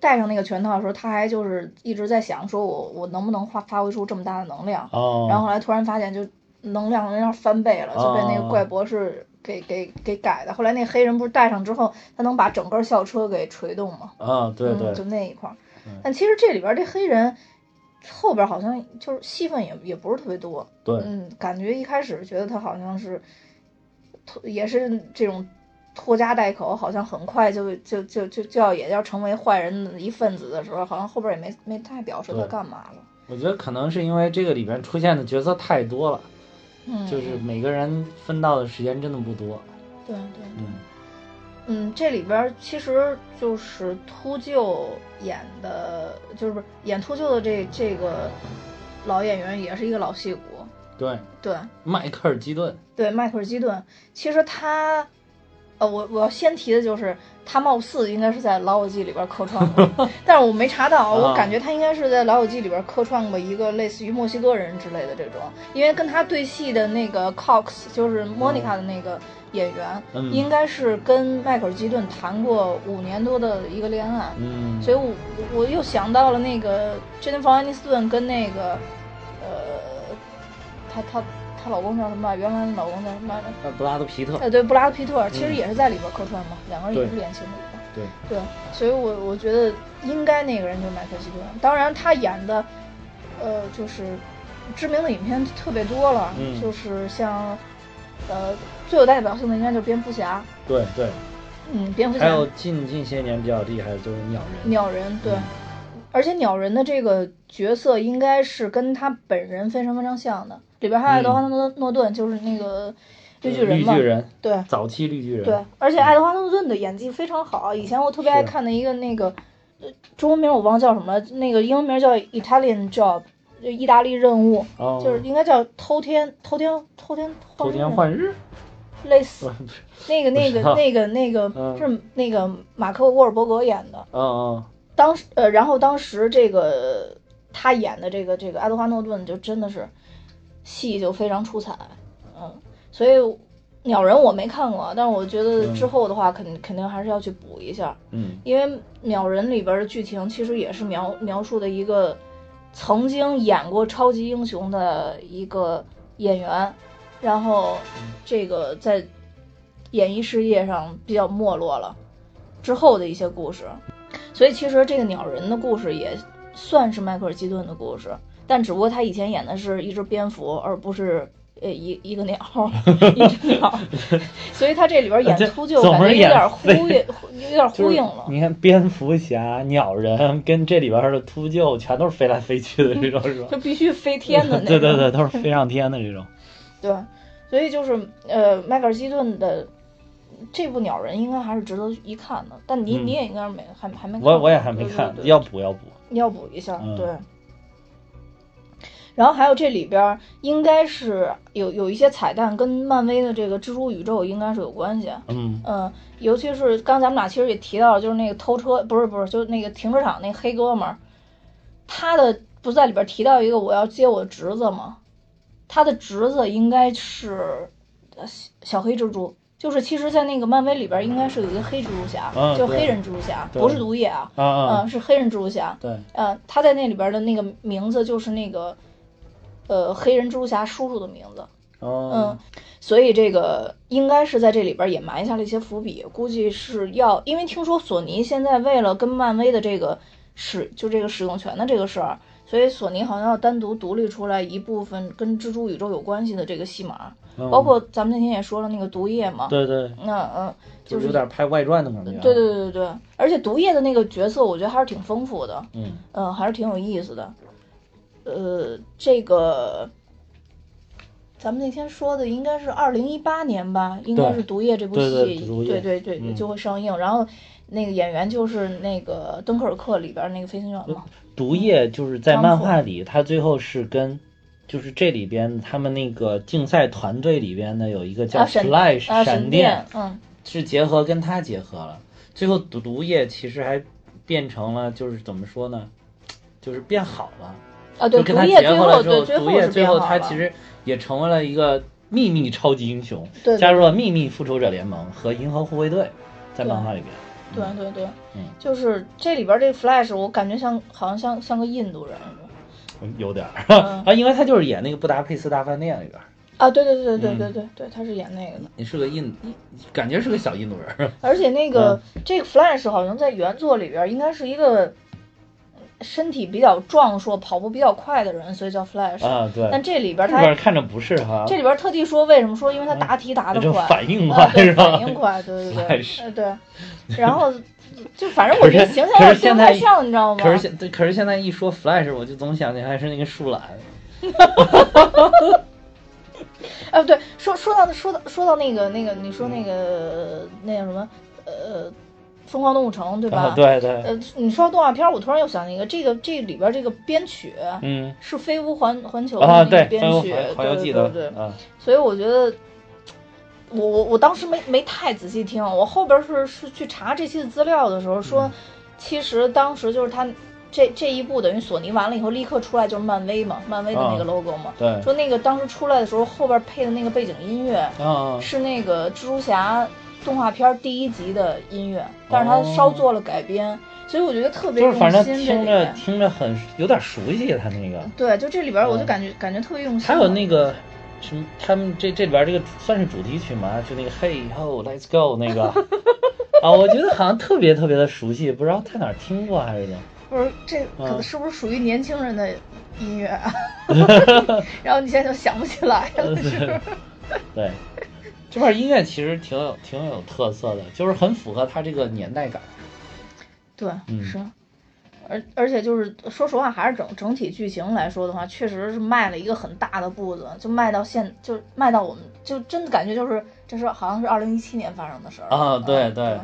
戴上那个拳套的时候，他还就是一直在想，说我我能不能发发挥出这么大的能量。哦，然后后来突然发现，就能量有点翻倍了，就被那个怪博士给给给改的。后来那黑人不是戴上之后，他能把整个校车给锤动吗？啊，对对嗯，，就那一块儿嗯。但其实这里边这黑人后边好像就是戏份也也不是特别多。对，嗯，感觉一开始觉得他好像是，拖也是这种拖家带口，好像很快就就就就就要也要成为坏人的一份子的时候，好像后边也没没太表示他干嘛了。我觉得可能是因为这个里边出现的角色太多了，嗯，就是每个人分到的时间真的不多。对对，嗯，嗯，这里边其实就是秃鹫演的，就是不是演秃鹫的这这个老演员也是一个老戏骨，对，对。迈克尔基顿，对，迈克尔基顿，其实他，呃，我我要先提的就是他貌似应该是在《老友记》里边客串过，[laughs] 但是我没查到，我啊感觉他应该是在《老友记》里边客串过一个类似于墨西哥人之类的这种，因为跟他对戏的那个 Cox 就是莫妮卡的那个演员，嗯应该是跟迈克尔基顿谈过五年多的一个恋爱，嗯，所以我我又想到了那个 Jennifer Aniston 跟那个呃，她她她老公叫什么？原来的老公叫什么？呃布拉德皮特，呃，对，布拉德皮特，其实嗯也是在里边客串嘛，两个人也是演情的一块。对，对，所以我我觉得应该那个人就是迈克尔基顿。当然，他演的呃就是知名的影片特别多了，嗯就是像呃最有代表性的应该就是蝙蝠侠，对对，嗯，蝙蝠侠。还有近近些年比较厉害的就是鸟人，鸟人，对，嗯而且鸟人的这个角色应该是跟他本人非常非常像的，里边还有爱德华诺诺顿，就是那个绿巨人嘛，绿巨人，对早期绿巨人，对，而且爱德华诺顿的演技非常好，以前我特别爱看的一个那个，呃，中文名我忘叫什么了，那个英文名叫 Italian Job，就意大利任务，哦，就是应该叫偷天偷天偷天偷天换日，类似那个那个那个那个嗯是那个马克沃尔伯格演的。嗯嗯，当时呃，然后当时这个他演的这个这个爱德华诺顿就真的是戏就非常出彩，嗯，所以鸟人我没看过，但是我觉得之后的话肯肯定还是要去补一下，嗯因为鸟人里边的剧情其实也是描描述的一个曾经演过超级英雄的一个演员，然后这个在演艺事业上比较没落了之后的一些故事。所以其实这个鸟人的故事也算是迈克尔基顿的故事，但只不过他以前演的是一只蝙蝠，而不是呃一一个鸟，[laughs] 一只鸟，[laughs] 所以他这里边演这秃鹫感觉有点呼应，[laughs] 有点就是呼应了。你看蝙蝠侠、鸟人跟这里边的秃鹫全都是飞来飞去的这种，是吧？就必须飞天的那种。对对对，都是飞上天的这种。对所以就是呃，迈克尔基顿的这部《鸟人》应该还是值得一看的。但你、嗯你也应该没还还没看我我也还没看，对对对要补要补。要补一下，嗯对。然后还有这里边儿应该是有有一些彩蛋跟漫威的这个蜘蛛宇宙应该是有关系，嗯。嗯，尤其是刚咱们俩其实也提到了，就是那个偷车，不是不是，就是那个停车场那黑哥们儿，他的不是在里边提到一个我要接我侄子吗？他的侄子应该是呃小小黑蜘蛛，就是其实，在那个漫威里边应该是有一个黑蜘蛛侠，就是黑人蜘蛛侠，不是毒液啊，啊是黑人蜘蛛侠，对，呃，他在那里边的那个名字就是那个呃黑人蜘蛛侠叔叔的名字，哦嗯，所以这个应该是在这里边也埋下了一些伏笔，估计是要，因为听说索尼现在为了跟漫威的这个使就这个使用权的这个事儿，所以索尼好像要单独独立出来一部分跟蜘蛛宇宙有关系的这个戏码，嗯包括咱们那天也说了那个毒液嘛，对对，那嗯，就就是有点拍外传的感觉。对，对对对对，而且毒液的那个角色，我觉得还是挺丰富的，嗯嗯，还是挺有意思的。呃，这个咱们那天说的应该是二零一八年吧，应该是《毒液》这部戏，对对对就会上映。然后那个演员就是那个《敦刻尔克》里边那个飞行员嘛，毒液就是在漫画里，他最后是跟。就是这里边他们那个竞赛团队里边呢，有一个叫啊闪 Flash、啊，闪神殿，嗯，是结合跟他结合了，最后毒毒液其实还变成了就是怎么说呢，就是变好了，啊，对，就跟他毒液最结合了之后，对最毒液是最后他其实也成为了一个秘密超级英雄，对对加入了秘密复仇者联盟和银河护卫队，在漫画里边。对对对，嗯就是这里边这个 Flash，我感觉像好像像像个印度人有点啊，因为他就是演那个布达佩斯大饭店里边儿，啊，对对对对对对对，他是演那个的。你是个印，感觉是个小印度人。而且那个这个 Flash 好像在原作里边应该是一个身体比较壮硕、跑步比较快的人，所以叫 Flash。啊，对。但这里边这他边看着不是哈，这里边特地说为什么说，因为他答题答得就快，[laughs] 反应啊快对是吧？反应快，对对对呃对。然后就反正我觉得形象有点对不太上，你知道吗？可是现对，可是现在一说 Flash，我就总想起来是那个树懒。哎，[laughs] 对，说说到说到说到那个那个，你说那个那叫什么呃，疯狂动物城对吧？啊，对对，呃，你说到动画片儿，我突然又想起一个，这个这里边这个编曲嗯。是飞屋环环球的啊，那个，编曲，对对对。所以我觉得。我我我当时没没太仔细听，我后边是是去查这期的资料的时候说，嗯。其实当时就是他这这一部等于索尼完了以后立刻出来就是漫威嘛，漫威的那个啊 logo 嘛，对，说那个当时出来的时候后边配的那个背景音乐啊，是那个蜘蛛侠动画片第一集的音乐，但是他稍做了改编，所以我觉得特别用心就是反正心听着。听着很有点熟悉，他那个。对，就这里边我就嗯感觉、感觉特别用心。还有那个什么，他们这这里边这个算是主题曲吗？就那个 Hey Ho Let's Go 那个 [laughs] 啊，我觉得好像特别特别的熟悉，不知道在哪儿听过还是怎么。不是这可能嗯是不是属于年轻人的音乐啊？[laughs] [laughs] 然后你现在就想不起来了，是？对，这块音乐其实挺有挺有特色的，就是很符合他这个年代感。对，嗯是。而而且就是说实话，还是整整体剧情来说的话，确实是迈了一个很大的步子，就迈到现，就迈到我们就真的感觉就是这是好像是二零一七年发生的事儿啊对嗯对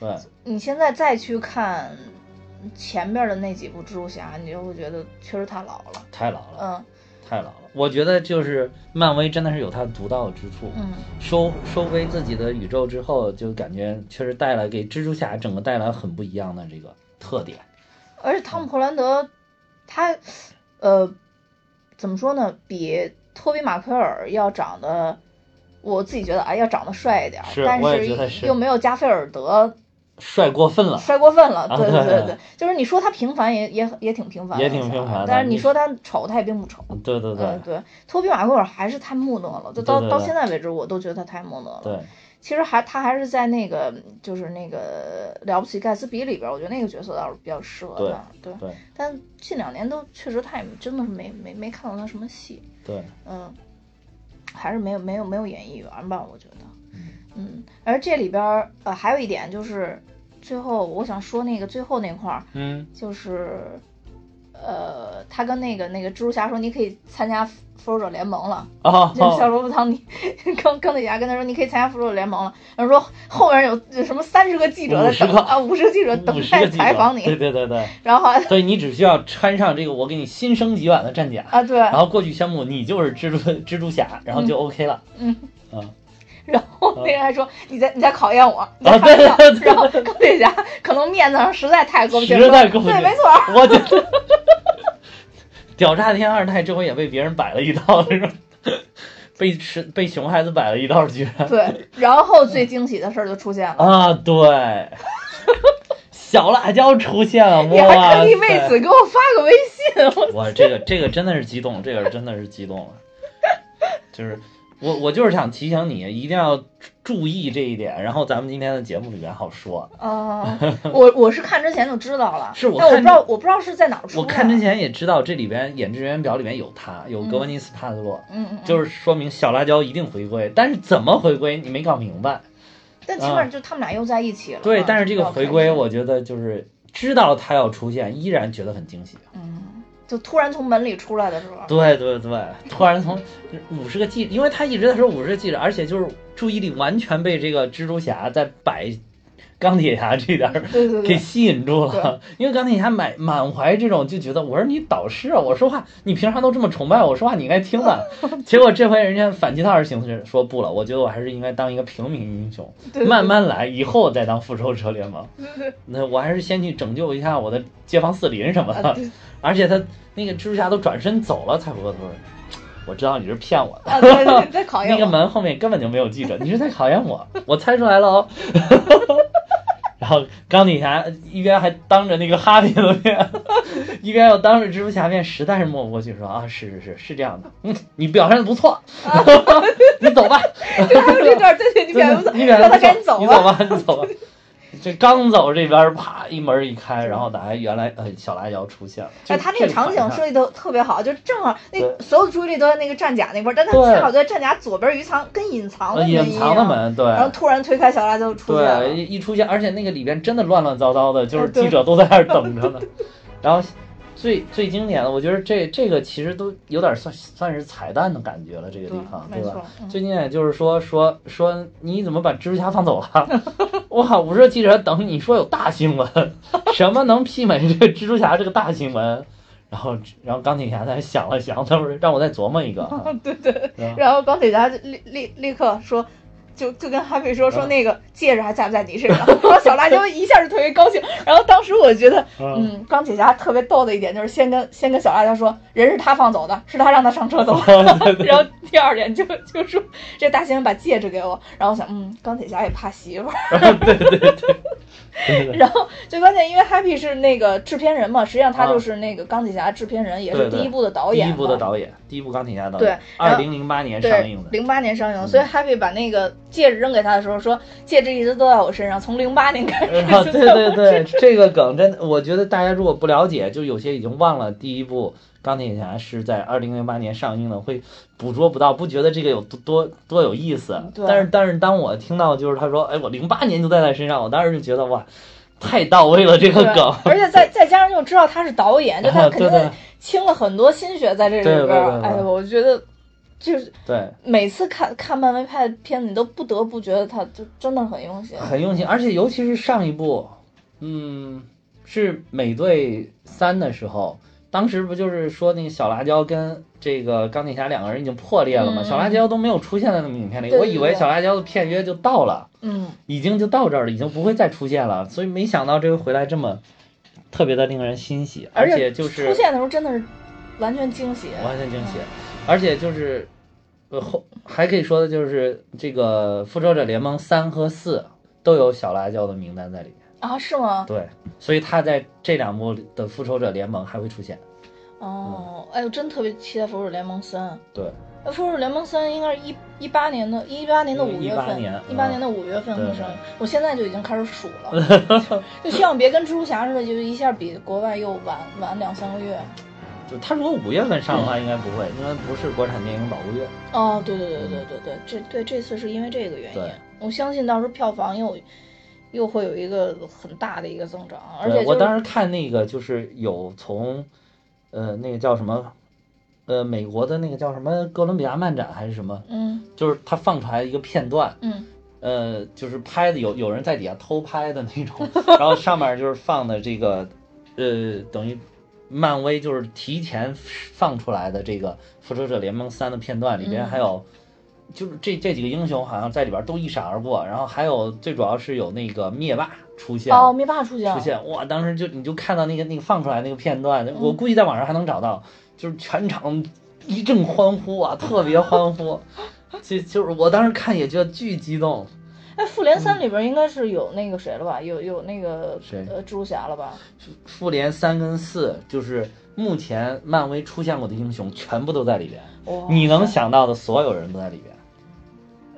对，你现在再去看前边的那几部蜘蛛侠，你就会觉得确实太老了。太老了，嗯太老了。我觉得就是漫威真的是有它独到之处。嗯，收收归自己的宇宙之后，就感觉确实带来给蜘蛛侠整个带来很不一样的这个特点。而且汤姆·霍兰德他呃怎么说呢，比托比·马奎尔要长得，我自己觉得哎要长得帅一点，是但是又没有加菲尔德帅过分了，帅过分了。啊对对对对对，就是你说他平凡也也也挺平凡的，也挺平凡但是你说他丑，他也并不丑。对对对、嗯，对，托比马奎尔还是太木讷了，就到到现在为止，我都觉得他太木讷了。对，其实还他还是在那个就是那个了不起盖茨比里边儿，我觉得那个角色倒是比较适合他。对，对但近两年都确实他也真的是没没没看到他什么戏，对，嗯，还是没有没有没有演艺缘吧，我觉得。嗯，而这里边儿呃还有一点就是，最后我想说那个最后那块儿嗯就是。呃，他跟那个那个蜘蛛侠说，你可以参加复仇者联盟了，啊，就是小罗伯特你钢钢铁侠跟他说，你可以参加复仇者联盟了。然后说后面有有什么三十个记者在等啊，五十个记者等待采访你。对对对对，然后所以你只需要穿上这个我给你新升级版的战甲，啊对，然后过去宣布你就是蜘蛛蜘蛛侠，然后就 OK 了。嗯啊然后那人还说你在你在考验我，你在啊开玩笑对对对然后钢铁侠可能面子上实在太过不去，实在，过不去没错儿。我觉得屌炸天二代这回也被别人摆了一道，是吧？被吃被熊孩子摆了一道，居然对，然后最惊喜的事儿就出现了，啊，对，小辣椒出现了，你还哇特地为！此给我发个微信，我我这个这个真的是激动，这个真的是激动了，就是我我就是想提醒你，一定要注意这一点，然后咱们今天的节目里面好说。哦，我我是看之前就知道了，[laughs] 是我但我不看知道我不知道是在哪儿出的。我看之前也知道这里边演职员表里面有他，有格温尼斯帕特洛，嗯，嗯嗯，就是说明小辣椒一定回归，但是怎么回归你没搞明白。但起码就他们俩又在一起了。对，啊但是这个回归，我觉得就是知道他要出现，依然觉得很惊喜。嗯，就突然从门里出来的时候，对对对，突然从五十个记，因为他一直在说五十个记者，而且就是注意力完全被这个蜘蛛侠在摆钢铁侠这点儿给吸引住了，因为钢铁侠满满怀这种就觉得我是你导师啊，我说话你平常都这么崇拜我，说话你应该听的。[laughs] 结果这回人家反其道而行之，说不了，我觉得我还是应该当一个平民英雄，对慢慢来，以后再当复仇者联盟。那我还是先去拯救一下我的街坊四邻什么的。而且他那个蜘蛛侠都转身走了，才回过头说：“我知道你是骗我的。啊，对对，在考验那个门后面根本就没有记者，你是在考验我，[laughs] 我猜出来了哦。[laughs] 然后钢铁侠一边还当着那个哈比的面，一边又当着蜘蛛侠面实在是抹不过去，说啊是是是是这样的，嗯，你表现的不错，[laughs] 你走吧。就还有这段，对对，你表现不错，你走吧。你走吧，你走吧。这刚走，这边啪一门一开，然后打开原来呃小辣椒出现了。哎，他那个场景设计的特别好，就正好那所有的注意力都在那个战甲那块儿，但他对恰好在战甲左边有一藏跟隐藏的隐藏的，门，对。然后突然推开小辣椒就出现了对，。一一出现，而且那个里边真的乱乱糟糟的，就是记者都在那儿等着呢。[laughs] 然后最最经典的，我觉得这这个其实都有点算算是彩蛋的感觉了，这个地方，对吧？，嗯最经典就是说说说你怎么把蜘蛛侠放走了？[laughs] 哇！我说记者等你说有大新闻，什么能媲美这个蜘蛛侠这个大新闻？然后然后钢铁侠在那想了想，他说让我再琢磨一个啊。[laughs] 对对，然后钢铁侠立立立刻说。就就跟哈比说说嗯那个戒指还在不在你身上，然后小辣椒一下就特别高兴。然后当时我觉得，嗯嗯，钢铁侠特别逗的一点就是先跟先跟小辣椒说，人是他放走的，是他让他上车走的。[laughs] 然后第二点就就说这大猩猩把戒指给我，然后我想，嗯，钢铁侠也怕媳妇儿。对对对对对然后最关键，因为 Happy 是那个制片人嘛，实际上他就是那个钢铁侠制片人，也是对对第一部的导演。第一部的导演，第一部钢铁侠导演，然后二零零八年上映，的。零八年上映所以 Happy 把那个戒指扔给他的时候说，戒指一直都在我身上，从零八年开始啊，对对对。，这个梗真的，我觉得大家如果不了解，就有些已经忘了第一部钢铁侠是在二零零八年上映的，会捕捉不到，不觉得这个有多多多有意思。对但是但是当我听到就是他说，哎，我零八年就在他身上，我当时就觉得哇，太到位了这个对梗。而且再再加上又知道他是导演，[laughs] 就他肯定倾了很多心血在这里对对边儿。对对哎呦，我觉得就是对，每次看看漫威拍的片子，你都不得不觉得他就真的很用心。很用心，而且尤其是上一部，嗯，是美队三的时候，当时不就是说那个小辣椒跟这个钢铁侠两个人已经破裂了吗？嗯小辣椒都没有出现在那部影片里，对对我以为小辣椒的片约就到了，嗯，已经就到这儿了，已经不会再出现了，所以没想到这回回来这么特别的令人欣喜，而且且就是出现的时候真的是完全惊喜。完全惊喜，而且就是，呃后还可以说的就是这个复仇者联盟三和四都有小辣椒的名单在里面。啊，是吗？对，所以他在这两部的复仇者联盟还会出现。哦，哎呦，真特别期待《复仇者联盟三》。对，那，《复仇者联盟三》应该是一一八年的，一八年的五月份，一八年的五月份会对上映。我现在就已经开始数了，[laughs] 就希望别跟蜘蛛侠似的，就一下比国外又晚晚两三个月。就他如果五月份上的话，应该不会，因为不是国产电影保护月。哦，对对对对对对，这对这次是因为这个原因，我相信到时候票房又又会有一个很大的一个增长，而且就是我当时看那个就是有从，呃，那个叫什么，呃，美国的那个叫什么哥伦比亚漫展还是什么，嗯就是他放出来一个片段，嗯呃，就是拍的有有人在底下偷拍的那种，然后上面就是放的这个，呃，等于漫威就是提前放出来的这个《复仇者联盟三》的片段，里边嗯还有，就是这这几个英雄好像在里边都一闪而过，然后还有最主要是有那个灭霸出现。哦，灭霸出现了出现哇！当时就你就看到那个那个放出来那个片段，嗯我估计在网上还能找到，就是全场一阵欢呼啊，特别欢呼。就就是我当时看也觉得巨激动，哎，复联三里边应该是有那个谁了吧？有有那个谁呃蜘蛛侠了吧？复联三跟四就是目前漫威出现过的英雄全部都在里边，哇你能想到的所有人都在里边。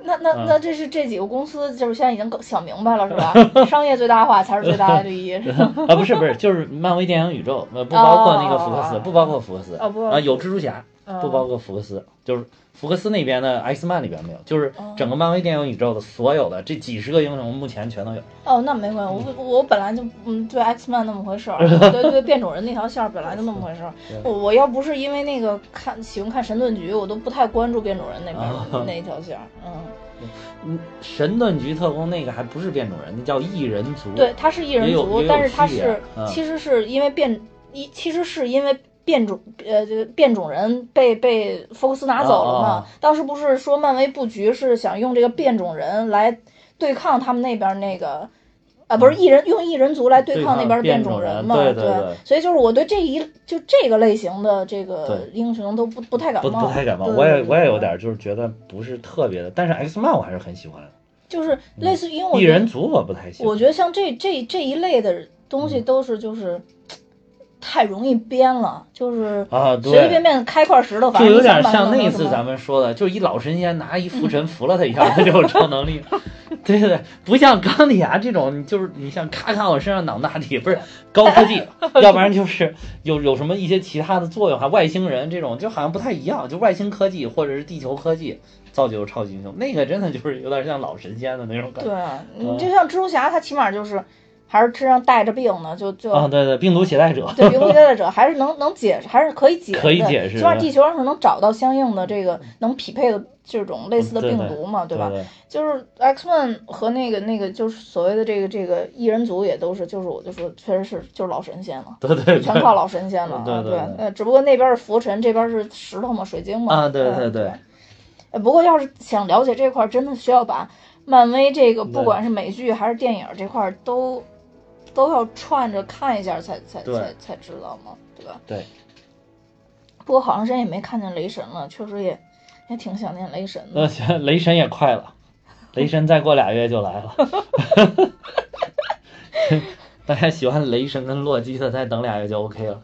那那嗯那这是这几个公司，就是现在已经搞想明白了是吧？[laughs] 商业最大化才是最大的利益，[laughs] 是吧？啊，不是不是，就是漫威电影宇宙，呃，不包括那个福克斯，哦不包括福克斯啊，有蜘蛛侠，嗯不包括福克斯，就是福克斯那边的 X 曼里边没有，就是哦整个漫威电影宇宙的所有的这几十个英雄，目前全都有。哦，那没关系，我我本来就嗯对 X Man 那么回事儿，[laughs] 对对变种人那条线儿本来就那么回事儿。我我要不是因为那个看喜欢看神盾局，我都不太关注变种人那边那一条线儿。嗯，嗯，神盾局特工那个还不是变种人，那叫异人族。对，他是异人族，但是他是嗯其实是因为变一其实是因为。变种呃，这个变种人被被福克斯拿走了嘛？当时不是说漫威布局是想用这个变种人来对抗他们那边那个，啊，不是异人用异人族来对抗那边的变种人对对对所以就是我对这一就这个类型的这个英雄都不不太感冒，不太感冒，我也我也有对点就是觉得不是特别的，但是 X Man 我还是很喜欢的。就是类似于因为我异人族我不太喜欢。我觉得像这这这一类的东西嗯都是就是，太容易编了，就是啊，随随便便开块石头，反就有点像那一次咱们说的，就是一老神仙拿一拂尘拂了他一下，他就有超能力。[laughs] 对对对，不像钢铁侠这种，你就是你像咔咔我身上挡大体，不是高科技，[laughs] 要不然就是有有什么一些其他的作用，还外星人这种就好像不太一样，就外星科技或者是地球科技造就超级英雄，那个真的就是有点像老神仙的那种感觉。对你就像蜘蛛侠，他起码就是还是身上带着病呢，就就啊，对对，病毒携带者，对，病毒携带者还是能能解释，还是可以解释的，可以解释起码地球上是能找到相应的这个能匹配的这种类似的病毒嘛，吧？对对就是 X Men 和那个那个就是所谓的这个这个异人族也都是，就是我就说确实是就是老神仙了。对对对，全靠老神仙了啊！对对对呃，只不过那边是浮尘，这边是石头嘛，水晶嘛。啊，对嗯对对，呃不过要是想了解这块儿，真的需要把漫威这个不管是美剧还是电影这块儿都都要串着看一下才才才才知道嘛，对吧？对。不过好长时间也没看见雷神了，确实也也挺想念雷神的。那行，雷神也快了，雷神再过俩月就来了。[laughs] 大家喜欢雷神跟洛基的，再等俩月就 OK 了。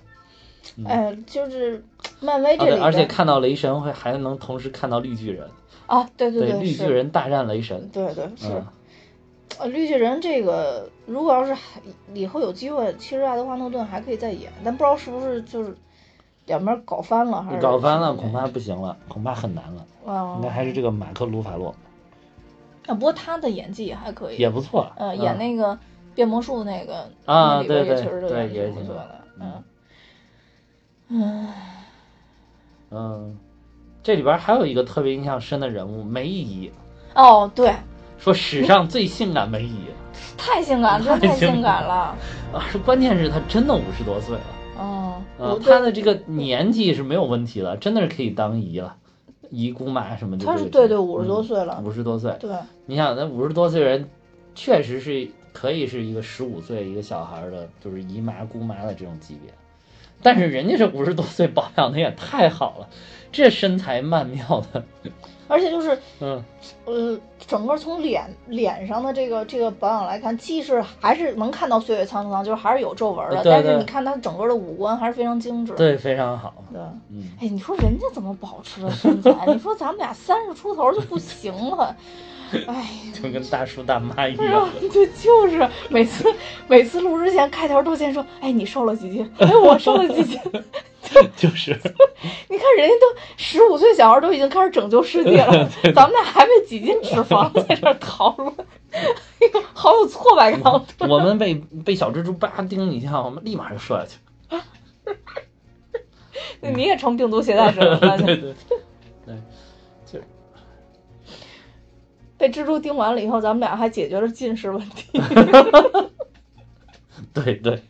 哎，就是漫威这里边、而且看到雷神会还能同时看到绿巨人，啊，对对对绿巨，人大战雷神。对对是。嗯，呃，绿巨人这个，如果要是还以后有机会，其实爱德华诺顿还可以再演，但不知道是不是就是两边搞翻了，还是搞翻了，恐怕不行了，恐怕很难了。啊应该还是这个马克·鲁法洛啊，不过他的演技也还可以，也不错。呃，嗯演那个变魔术那个啊对对对演也挺挺不错的，嗯嗯嗯，嗯，这里边还有一个特别印象深的人物梅姨，哦，对，说史上最性感梅姨 [laughs] 太性感 [laughs] 太性感了，啊，是关键是她真的五十多岁了。嗯，啊我，她的这个年纪是没有问题了，真的是可以当姨了，姨姑妈什么的。他是对对五十多岁了，五十多岁，对，你想那五十多岁人，确实是可以是一个十五岁一个小孩的，就是姨妈姑妈的这种级别，但是人家这五十多岁保养的也太好了，这身材曼妙的，而且就是嗯，呃，整个从脸脸上的这个这个保养来看，既是还是能看到岁月沧桑，就是还是有皱纹的，对对但是你看他整个的五官还是非常精致。对，非常好，对，嗯，哎，你说人家怎么保持的身材？[laughs] 你说咱们俩三十出头就不行了，哎，就跟大叔大妈一样，，对，就是每次每次录之前开头都先说，哎，你瘦了几斤？哎，我瘦了几斤？[laughs] [laughs] 就是，[laughs] 你看人家都十五岁小孩都已经开始拯救世界了，[laughs] 咱们俩还被几斤脂肪在这儿讨论，好有挫败感。我们被被小蜘蛛叭叮一下，我们立马就射下去，你也成病毒携带者了，发对现对对，就是被蜘蛛叮完了以后，咱们俩还解决了近视问题。对对，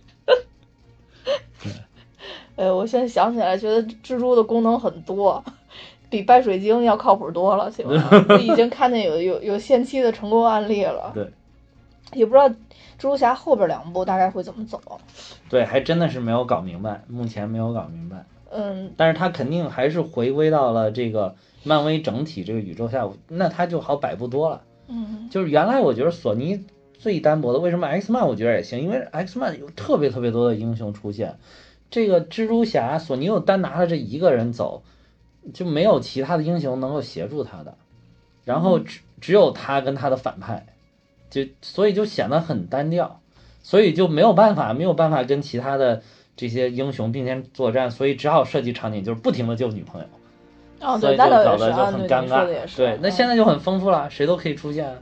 呃，我现在想起来，觉得蜘蛛的功能很多，比掰水晶要靠谱多了。行吗 [laughs] 我已经看见有有有限期的成功案例了。对，也不知道蜘蛛侠后边两部大概会怎么走。对，还真的是没有搞明白，目前没有搞明白。嗯，但是他肯定还是回归到了这个漫威整体这个宇宙下，那他就好摆布多了。嗯，就是原来我觉得索尼最单薄的，为什么 X 漫我觉得也行？因为 X 漫有特别特别多的英雄出现，这个蜘蛛侠索尼又单拿了这一个人走，就没有其他的英雄能够协助他的，然后只只有他跟他的反派，就所以就显得很单调，所以就没有办法没有办法跟其他的这些英雄并肩作战，所以只好设计场景就是不停的救女朋友。哦，对，所以就搞得就很尴尬。对，那嗯现在就很丰富了，谁都可以出现，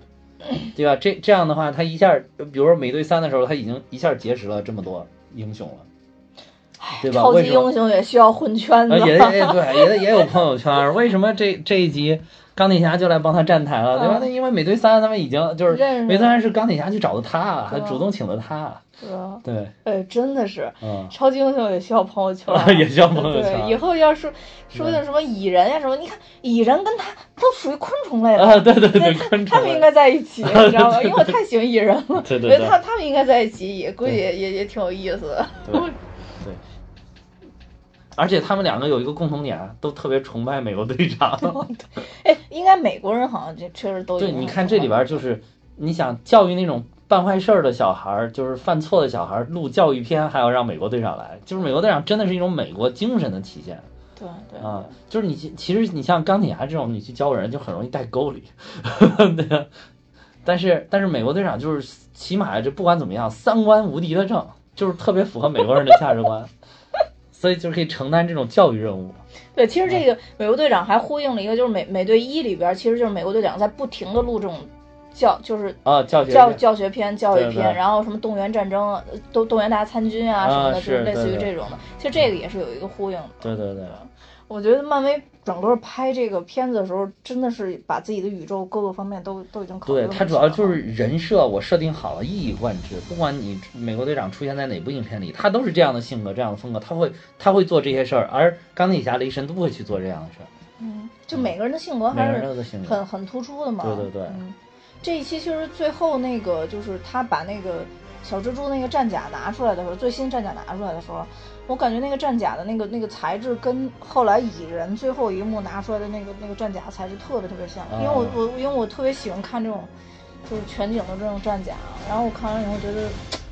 对吧？这这样的话，他一下，比如说美队三的时候，他已经一下结识了这么多英雄了，对吧？超级？英雄也需要混圈子。呃，也 [laughs] 也对，也也有朋友圈。为什么这这一集钢铁侠就来帮他站台了，对吧？嗯那因为美队三他们已经就是美队三是钢铁侠去找的他，还对啊主动请的他，对，哎，真的是。嗯，超级英雄也需要朋友圈 [laughs] 也需要朋友圈对，以后要说说的什么蚁人呀、什么，你看蚁人跟他都属于昆虫类的，啊，对对对，他昆虫他们应该在一起，[laughs] 你知道吗？因为我太喜欢蚁人了，对他他们应该在一起，也估计也也也挺有意思的。对对，而且他们两个有一个共同点啊，都特别崇拜美国队长。[laughs] 哎，应该美国人好像这确实都有对，你看这里边就是，你想教育那种办坏事儿的小孩儿，就是犯错的小孩儿，录教育片还要让美国队长来，就是美国队长真的是一种美国精神的体现对对啊！就是你其其实你像钢铁侠这种，你去教人就很容易带沟里，[laughs] 对啊。但是但是美国队长就是起码这不管怎么样，三观无敌的正，就是特别符合美国人的价值观，[laughs] 所以就是可以承担这种教育任务。对，其实这个美国队长还呼应了一个，就是美美队一里边，其实就是美国队长在不停的录这种教，就是啊，教学教教学片、教育对对片，然后什么动员战争都，动动员大家参军啊什么的，啊就是类似于这种的。其实这个也是有一个呼应的。对对对，我觉得漫威整个拍这个片子的时候，真的是把自己的宇宙各个方面都都已经考虑对，得它很细了主要就是人设，我设定好了，一以贯之。不管你美国队长出现在哪部影片里，他都是这样的性格，这样的风格，他会他会做这些事儿，而钢铁侠、雷神都不会去做这样的事儿。嗯，就每个人的性格还是很很突出的嘛。对对对嗯，这一期其实最后那个就是他把那个小蜘蛛那个战甲拿出来的时候，最新战甲拿出来的时候，我感觉那个战甲的那个那个材质跟后来蚁人最后一幕拿出来的那个那个战甲材质特别特别像，因为我啊我因为我特别喜欢看这种就是全景的这种战甲，然后我看完以后觉得。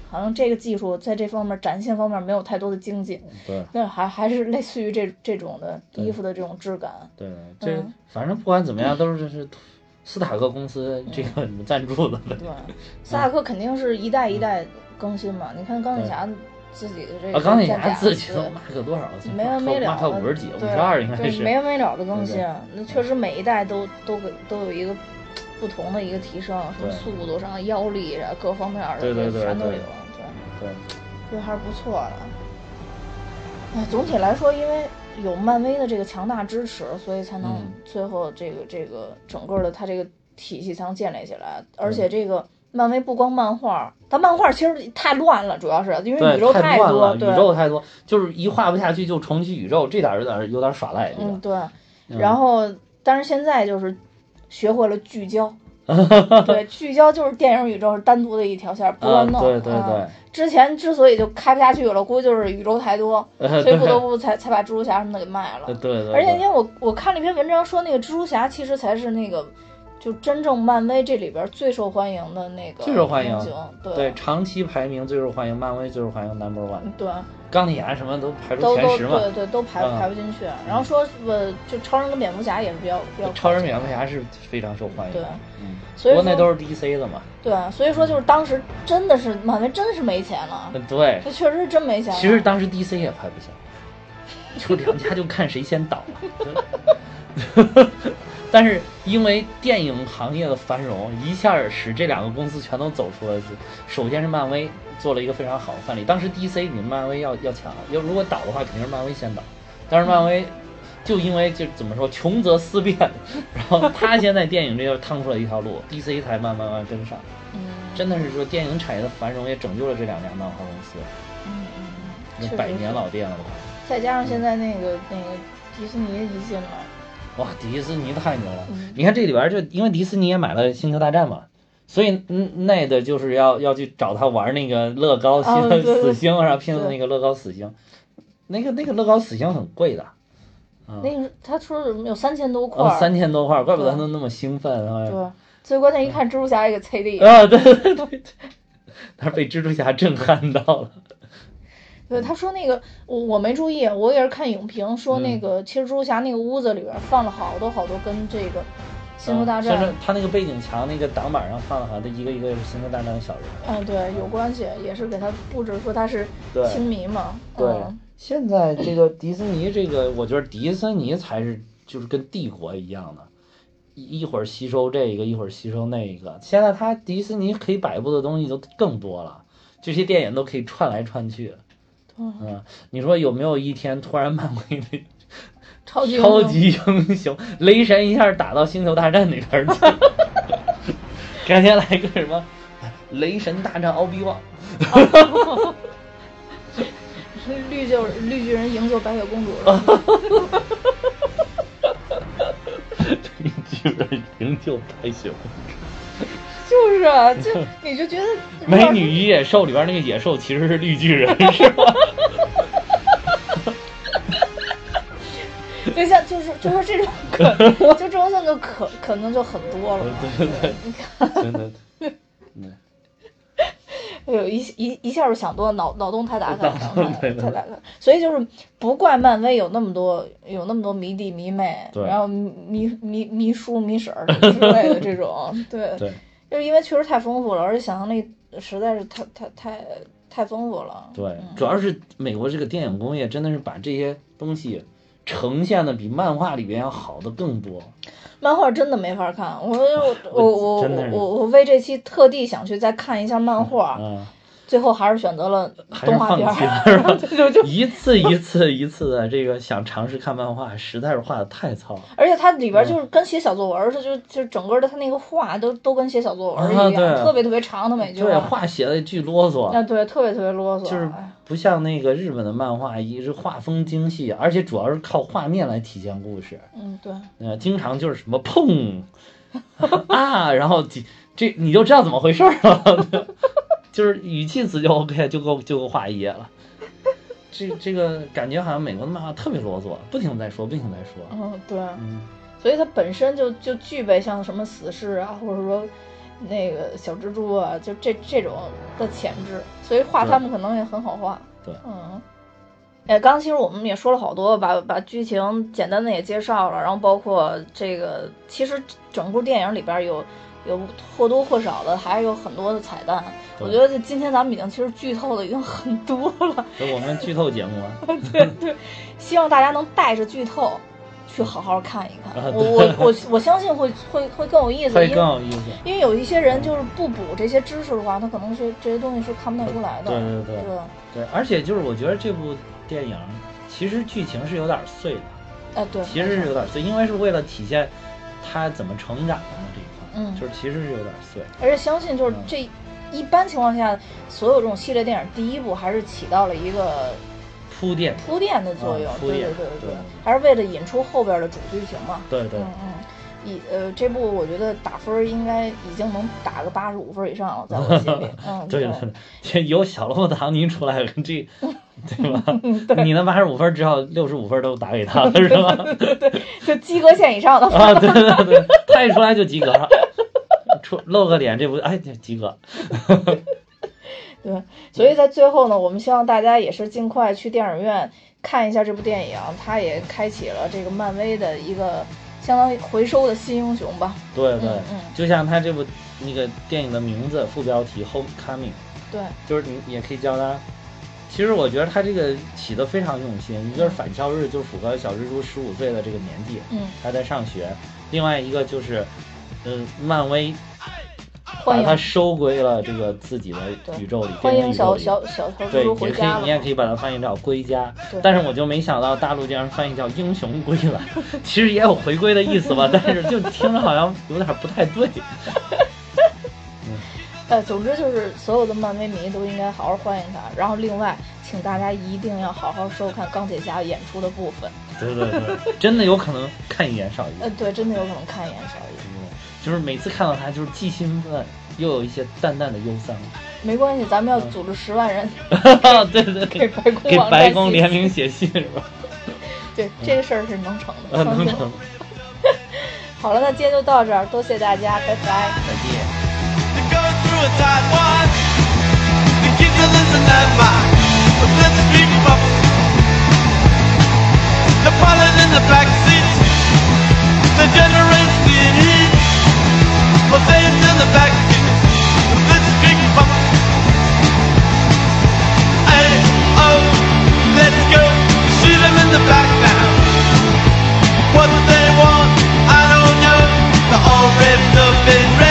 好像这个技术在这方面展现方面没有太多的精进，对那还还是类似于这这种的衣服的这种质感。对，这嗯反正不管怎么样，都是这是斯塔克公司这个赞助的。对，[laughs] 斯塔克肯定是一代一代更新嘛。你看钢铁侠自己的这个啊，钢铁侠自己多少？没完没了，mark 的，五十几，五对十二应该对是。没完没了的更新对对。那确实每一代都都给都有一个不同的一个提升，什么速度上、腰力啊各方面的，对对对对全都有。对，对，这还是不错的。哎，总体来说，因为有漫威的这个强大支持，所以才能嗯最后这个这个整个的它这个体系才能建立起来。而且这个漫威不光漫画，它漫画其实太乱了，主要是因为，宇宙多，太多了，对宇，宙太多，就是一画不下去就重启宇宙，这点儿有点儿有点儿耍赖，这嗯，对。嗯然后，但是现在就是学会了聚焦。[laughs] 对，聚焦就是电影宇宙是单独的一条线，不啊乱，弄。对对啊对，之前之所以就开不下去了，估计就是宇宙太多，呃 [laughs] 所以不得不才才把蜘蛛侠什么的给卖了 [laughs] 对。对对，而且因对为我我看了一篇文章说，那个蜘蛛侠其实才是那个就真正漫威这里边最受欢迎的那个最受欢迎对对长期排名最受欢迎，漫威最受欢迎 number one，对，钢铁侠什么都排出都都前十嘛。对对都排嗯排不进去。然后说呃，就超人跟蝙蝠侠也是比较比较超人、蝙蝠侠是非常受欢迎对，嗯，所以说那都是 DC 的嘛。对，所以说就是当时真的是漫威真是没钱了，嗯对，他确实是真没钱了。其实当时 DC 也拍不下，就两家就看谁先倒了。[laughs] 但是因为电影行业的繁荣，一下使这两个公司全都走出了。首先是漫威做了一个非常好的范例，当时 DC 比漫威要要强，要如果倒的话，肯定是漫威先倒。但是 [laughs] 漫威就因为就怎么说，穷则思变，然后他先在电影这又趟出了一条路，DC 才慢慢慢慢跟上。嗯，真的是说电影产业的繁荣也拯救了这两家漫画公司，嗯嗯嗯，那百年老店了吧。再加上现在那个那个迪士尼一进来，哇，迪士尼太牛了！嗯你看这里边儿就因为迪士尼也买了《星球大战》嘛，所以嗯，那的就是要要去找他玩那个乐高星、哦对对死星，然后拼的那个乐高死星，那个那个乐高死星很贵的，啊、那个他说是有三千多块哦，三千多块，怪不得他对能那么兴奋啊！对，最关键一看蜘蛛侠也给啐地，啊，对对对对，[laughs] 他是被蜘蛛侠震撼到了。对，他说那个我我没注意，我也是看影评说嗯那个，其实蜘蛛侠那个屋子里边放了好多好多跟这个星球大战他那个背景墙那个挡板上放了好像一个一个是星球大战的小人。嗯，对，有关系，也是给他布置说他是对星迷嘛，对嗯，现在这个迪士尼这个，我觉得迪士尼才是就是跟帝国一样的，一一会儿吸收这个，一会儿吸收那个。现在他迪士尼可以摆布的东西就更多了，这些电影都可以串来串去。嗯嗯，你说有没有一天突然漫威的 [laughs] 超级英雄超级英雄雷神一下打到星球大战那边儿去？[laughs] 改天来个什么雷神大战奥比旺？[laughs] 绿巨绿巨人营救白雪公主了，绿巨人营救白雪公主。就是啊，[laughs] 就你就觉得 [laughs] 美女与野兽里边那个野兽其实是绿巨人，[laughs] 是吧？就像就是就是这种可就这种那个可可能就很多了，对对对你看，真的，对，有一一一下就想多，脑脑洞太大开了，太大开了。所以就是不怪漫威有那么多有那么多迷弟迷妹，然后迷迷迷叔迷婶儿之类的这种，对，对，就是因为确实太丰富了，而且想象力实在是太太太太丰富了。对，嗯主要是美国这个电影工业真的是把这些东西呈现的比漫画里边要好的更多。漫画真的没法看，我我我我我为这期特地想去再看一下漫画，嗯，最后还是选择了动画片 [laughs] 一次一次一次的这个想尝试看漫画，实在是画的太糙了。而且它里嗯边就是跟写小作文似的，就就整个的它那个画都都跟写小作文一样，啊特别特别长的每句对，话。画写的巨啰嗦，啊，对，特别特别啰嗦。就是哎不像那个日本的漫画，一是画风精细，而且主要是靠画面来体现故事。嗯，对，呃，经常就是什么砰 [laughs] 啊，然后几这你就知道怎么回事儿了，[laughs] 就是语气词就 OK，就够就够画一页了。[laughs] 这这个感觉好像美国的漫画特别啰嗦，不停地在说，不停地在说。嗯，对，嗯，所以它本身就就具备像什么死侍啊，或者说那个小蜘蛛啊，就这这种的潜质，所以画他们可能也很好画。对嗯。哎，刚刚其实我们也说了好多，把把剧情简单的也介绍了，然后包括这个，其实整部电影里边有有或多或少的，还是有很多的彩蛋。我觉得今天咱们已经其实剧透的已经很多了，[laughs] 我们剧透节目啊，对对，希望大家能带着剧透去好好看一看。啊我我我我相信会会会更有意思，会更有意思。因为有一些人就是不补这些知识的话，他可能是这些东西是看不太出来的。对对对对，对，而且就是我觉得这部电影其实剧情是有点碎的，哎对，其实是有点碎，因为是为了体现他怎么成长的这一块，嗯就是其实是有点碎。而且相信就是嗯这一般情况下，所有这种系列电影第一部还是起到了一个铺垫，铺垫的作用。对对对对对，还是为了引出后边的主剧情嘛。对对嗯嗯。以呃，这部我觉得打分应该已经能打个八十五分以上了，在我心里。[laughs] 嗯，[laughs] 对 [laughs] 有小萝卜唐尼出来了，这对吧？你那八十五分只要六十五分都打给他了，是吧？就及格线以上的。啊，对对对，他一出来就及格了，出露个脸，这不哎及格。[laughs] 对，所以在最后呢，我们希望大家也是尽快去电影院看一下这部电影，它也开启了这个漫威的一个相当于回收的新英雄吧。对对嗯嗯，就像他这部那个电影的名字副标题《Homecoming》，对，就是你也可以叫他。其实我觉得他这个起的非常用心，一个是返校日，就符合小蜘蛛十五岁的这个年纪，嗯，他在上学；另外一个就是，呃，漫威把它收归了这个自己的宇宙里，欢迎小小小小蜘对，蛛也可以你也可以把它翻译叫归家对。但是我就没想到大陆竟然翻译叫英雄归来，[laughs] 其实也有回归的意思吧，[laughs] 但是就听着好像有点不太对。呃，[laughs] 总之就是所有的漫威迷都应该好好欢迎他。然后另外，请大家一定要好好收看钢铁侠演出的部分。对对对，真的有可能看一眼少一呃，对，真的有可能看一眼少一眼。就是每次看到他，就是既兴奋又有一些淡淡的忧伤。没关系，咱们要组织十万人，对,对对，给白宫给白宫联名写信是吧？[laughs] 对，这个事儿是能成的，能成。[laughs] 好了，那今天就到这儿，多谢大家，拜拜，再见。The pilot in the back seat, the generosity my face in the back. This big. Hey, oh, let's go. In the back now. What they want, I don't know. They're all ripped up in red.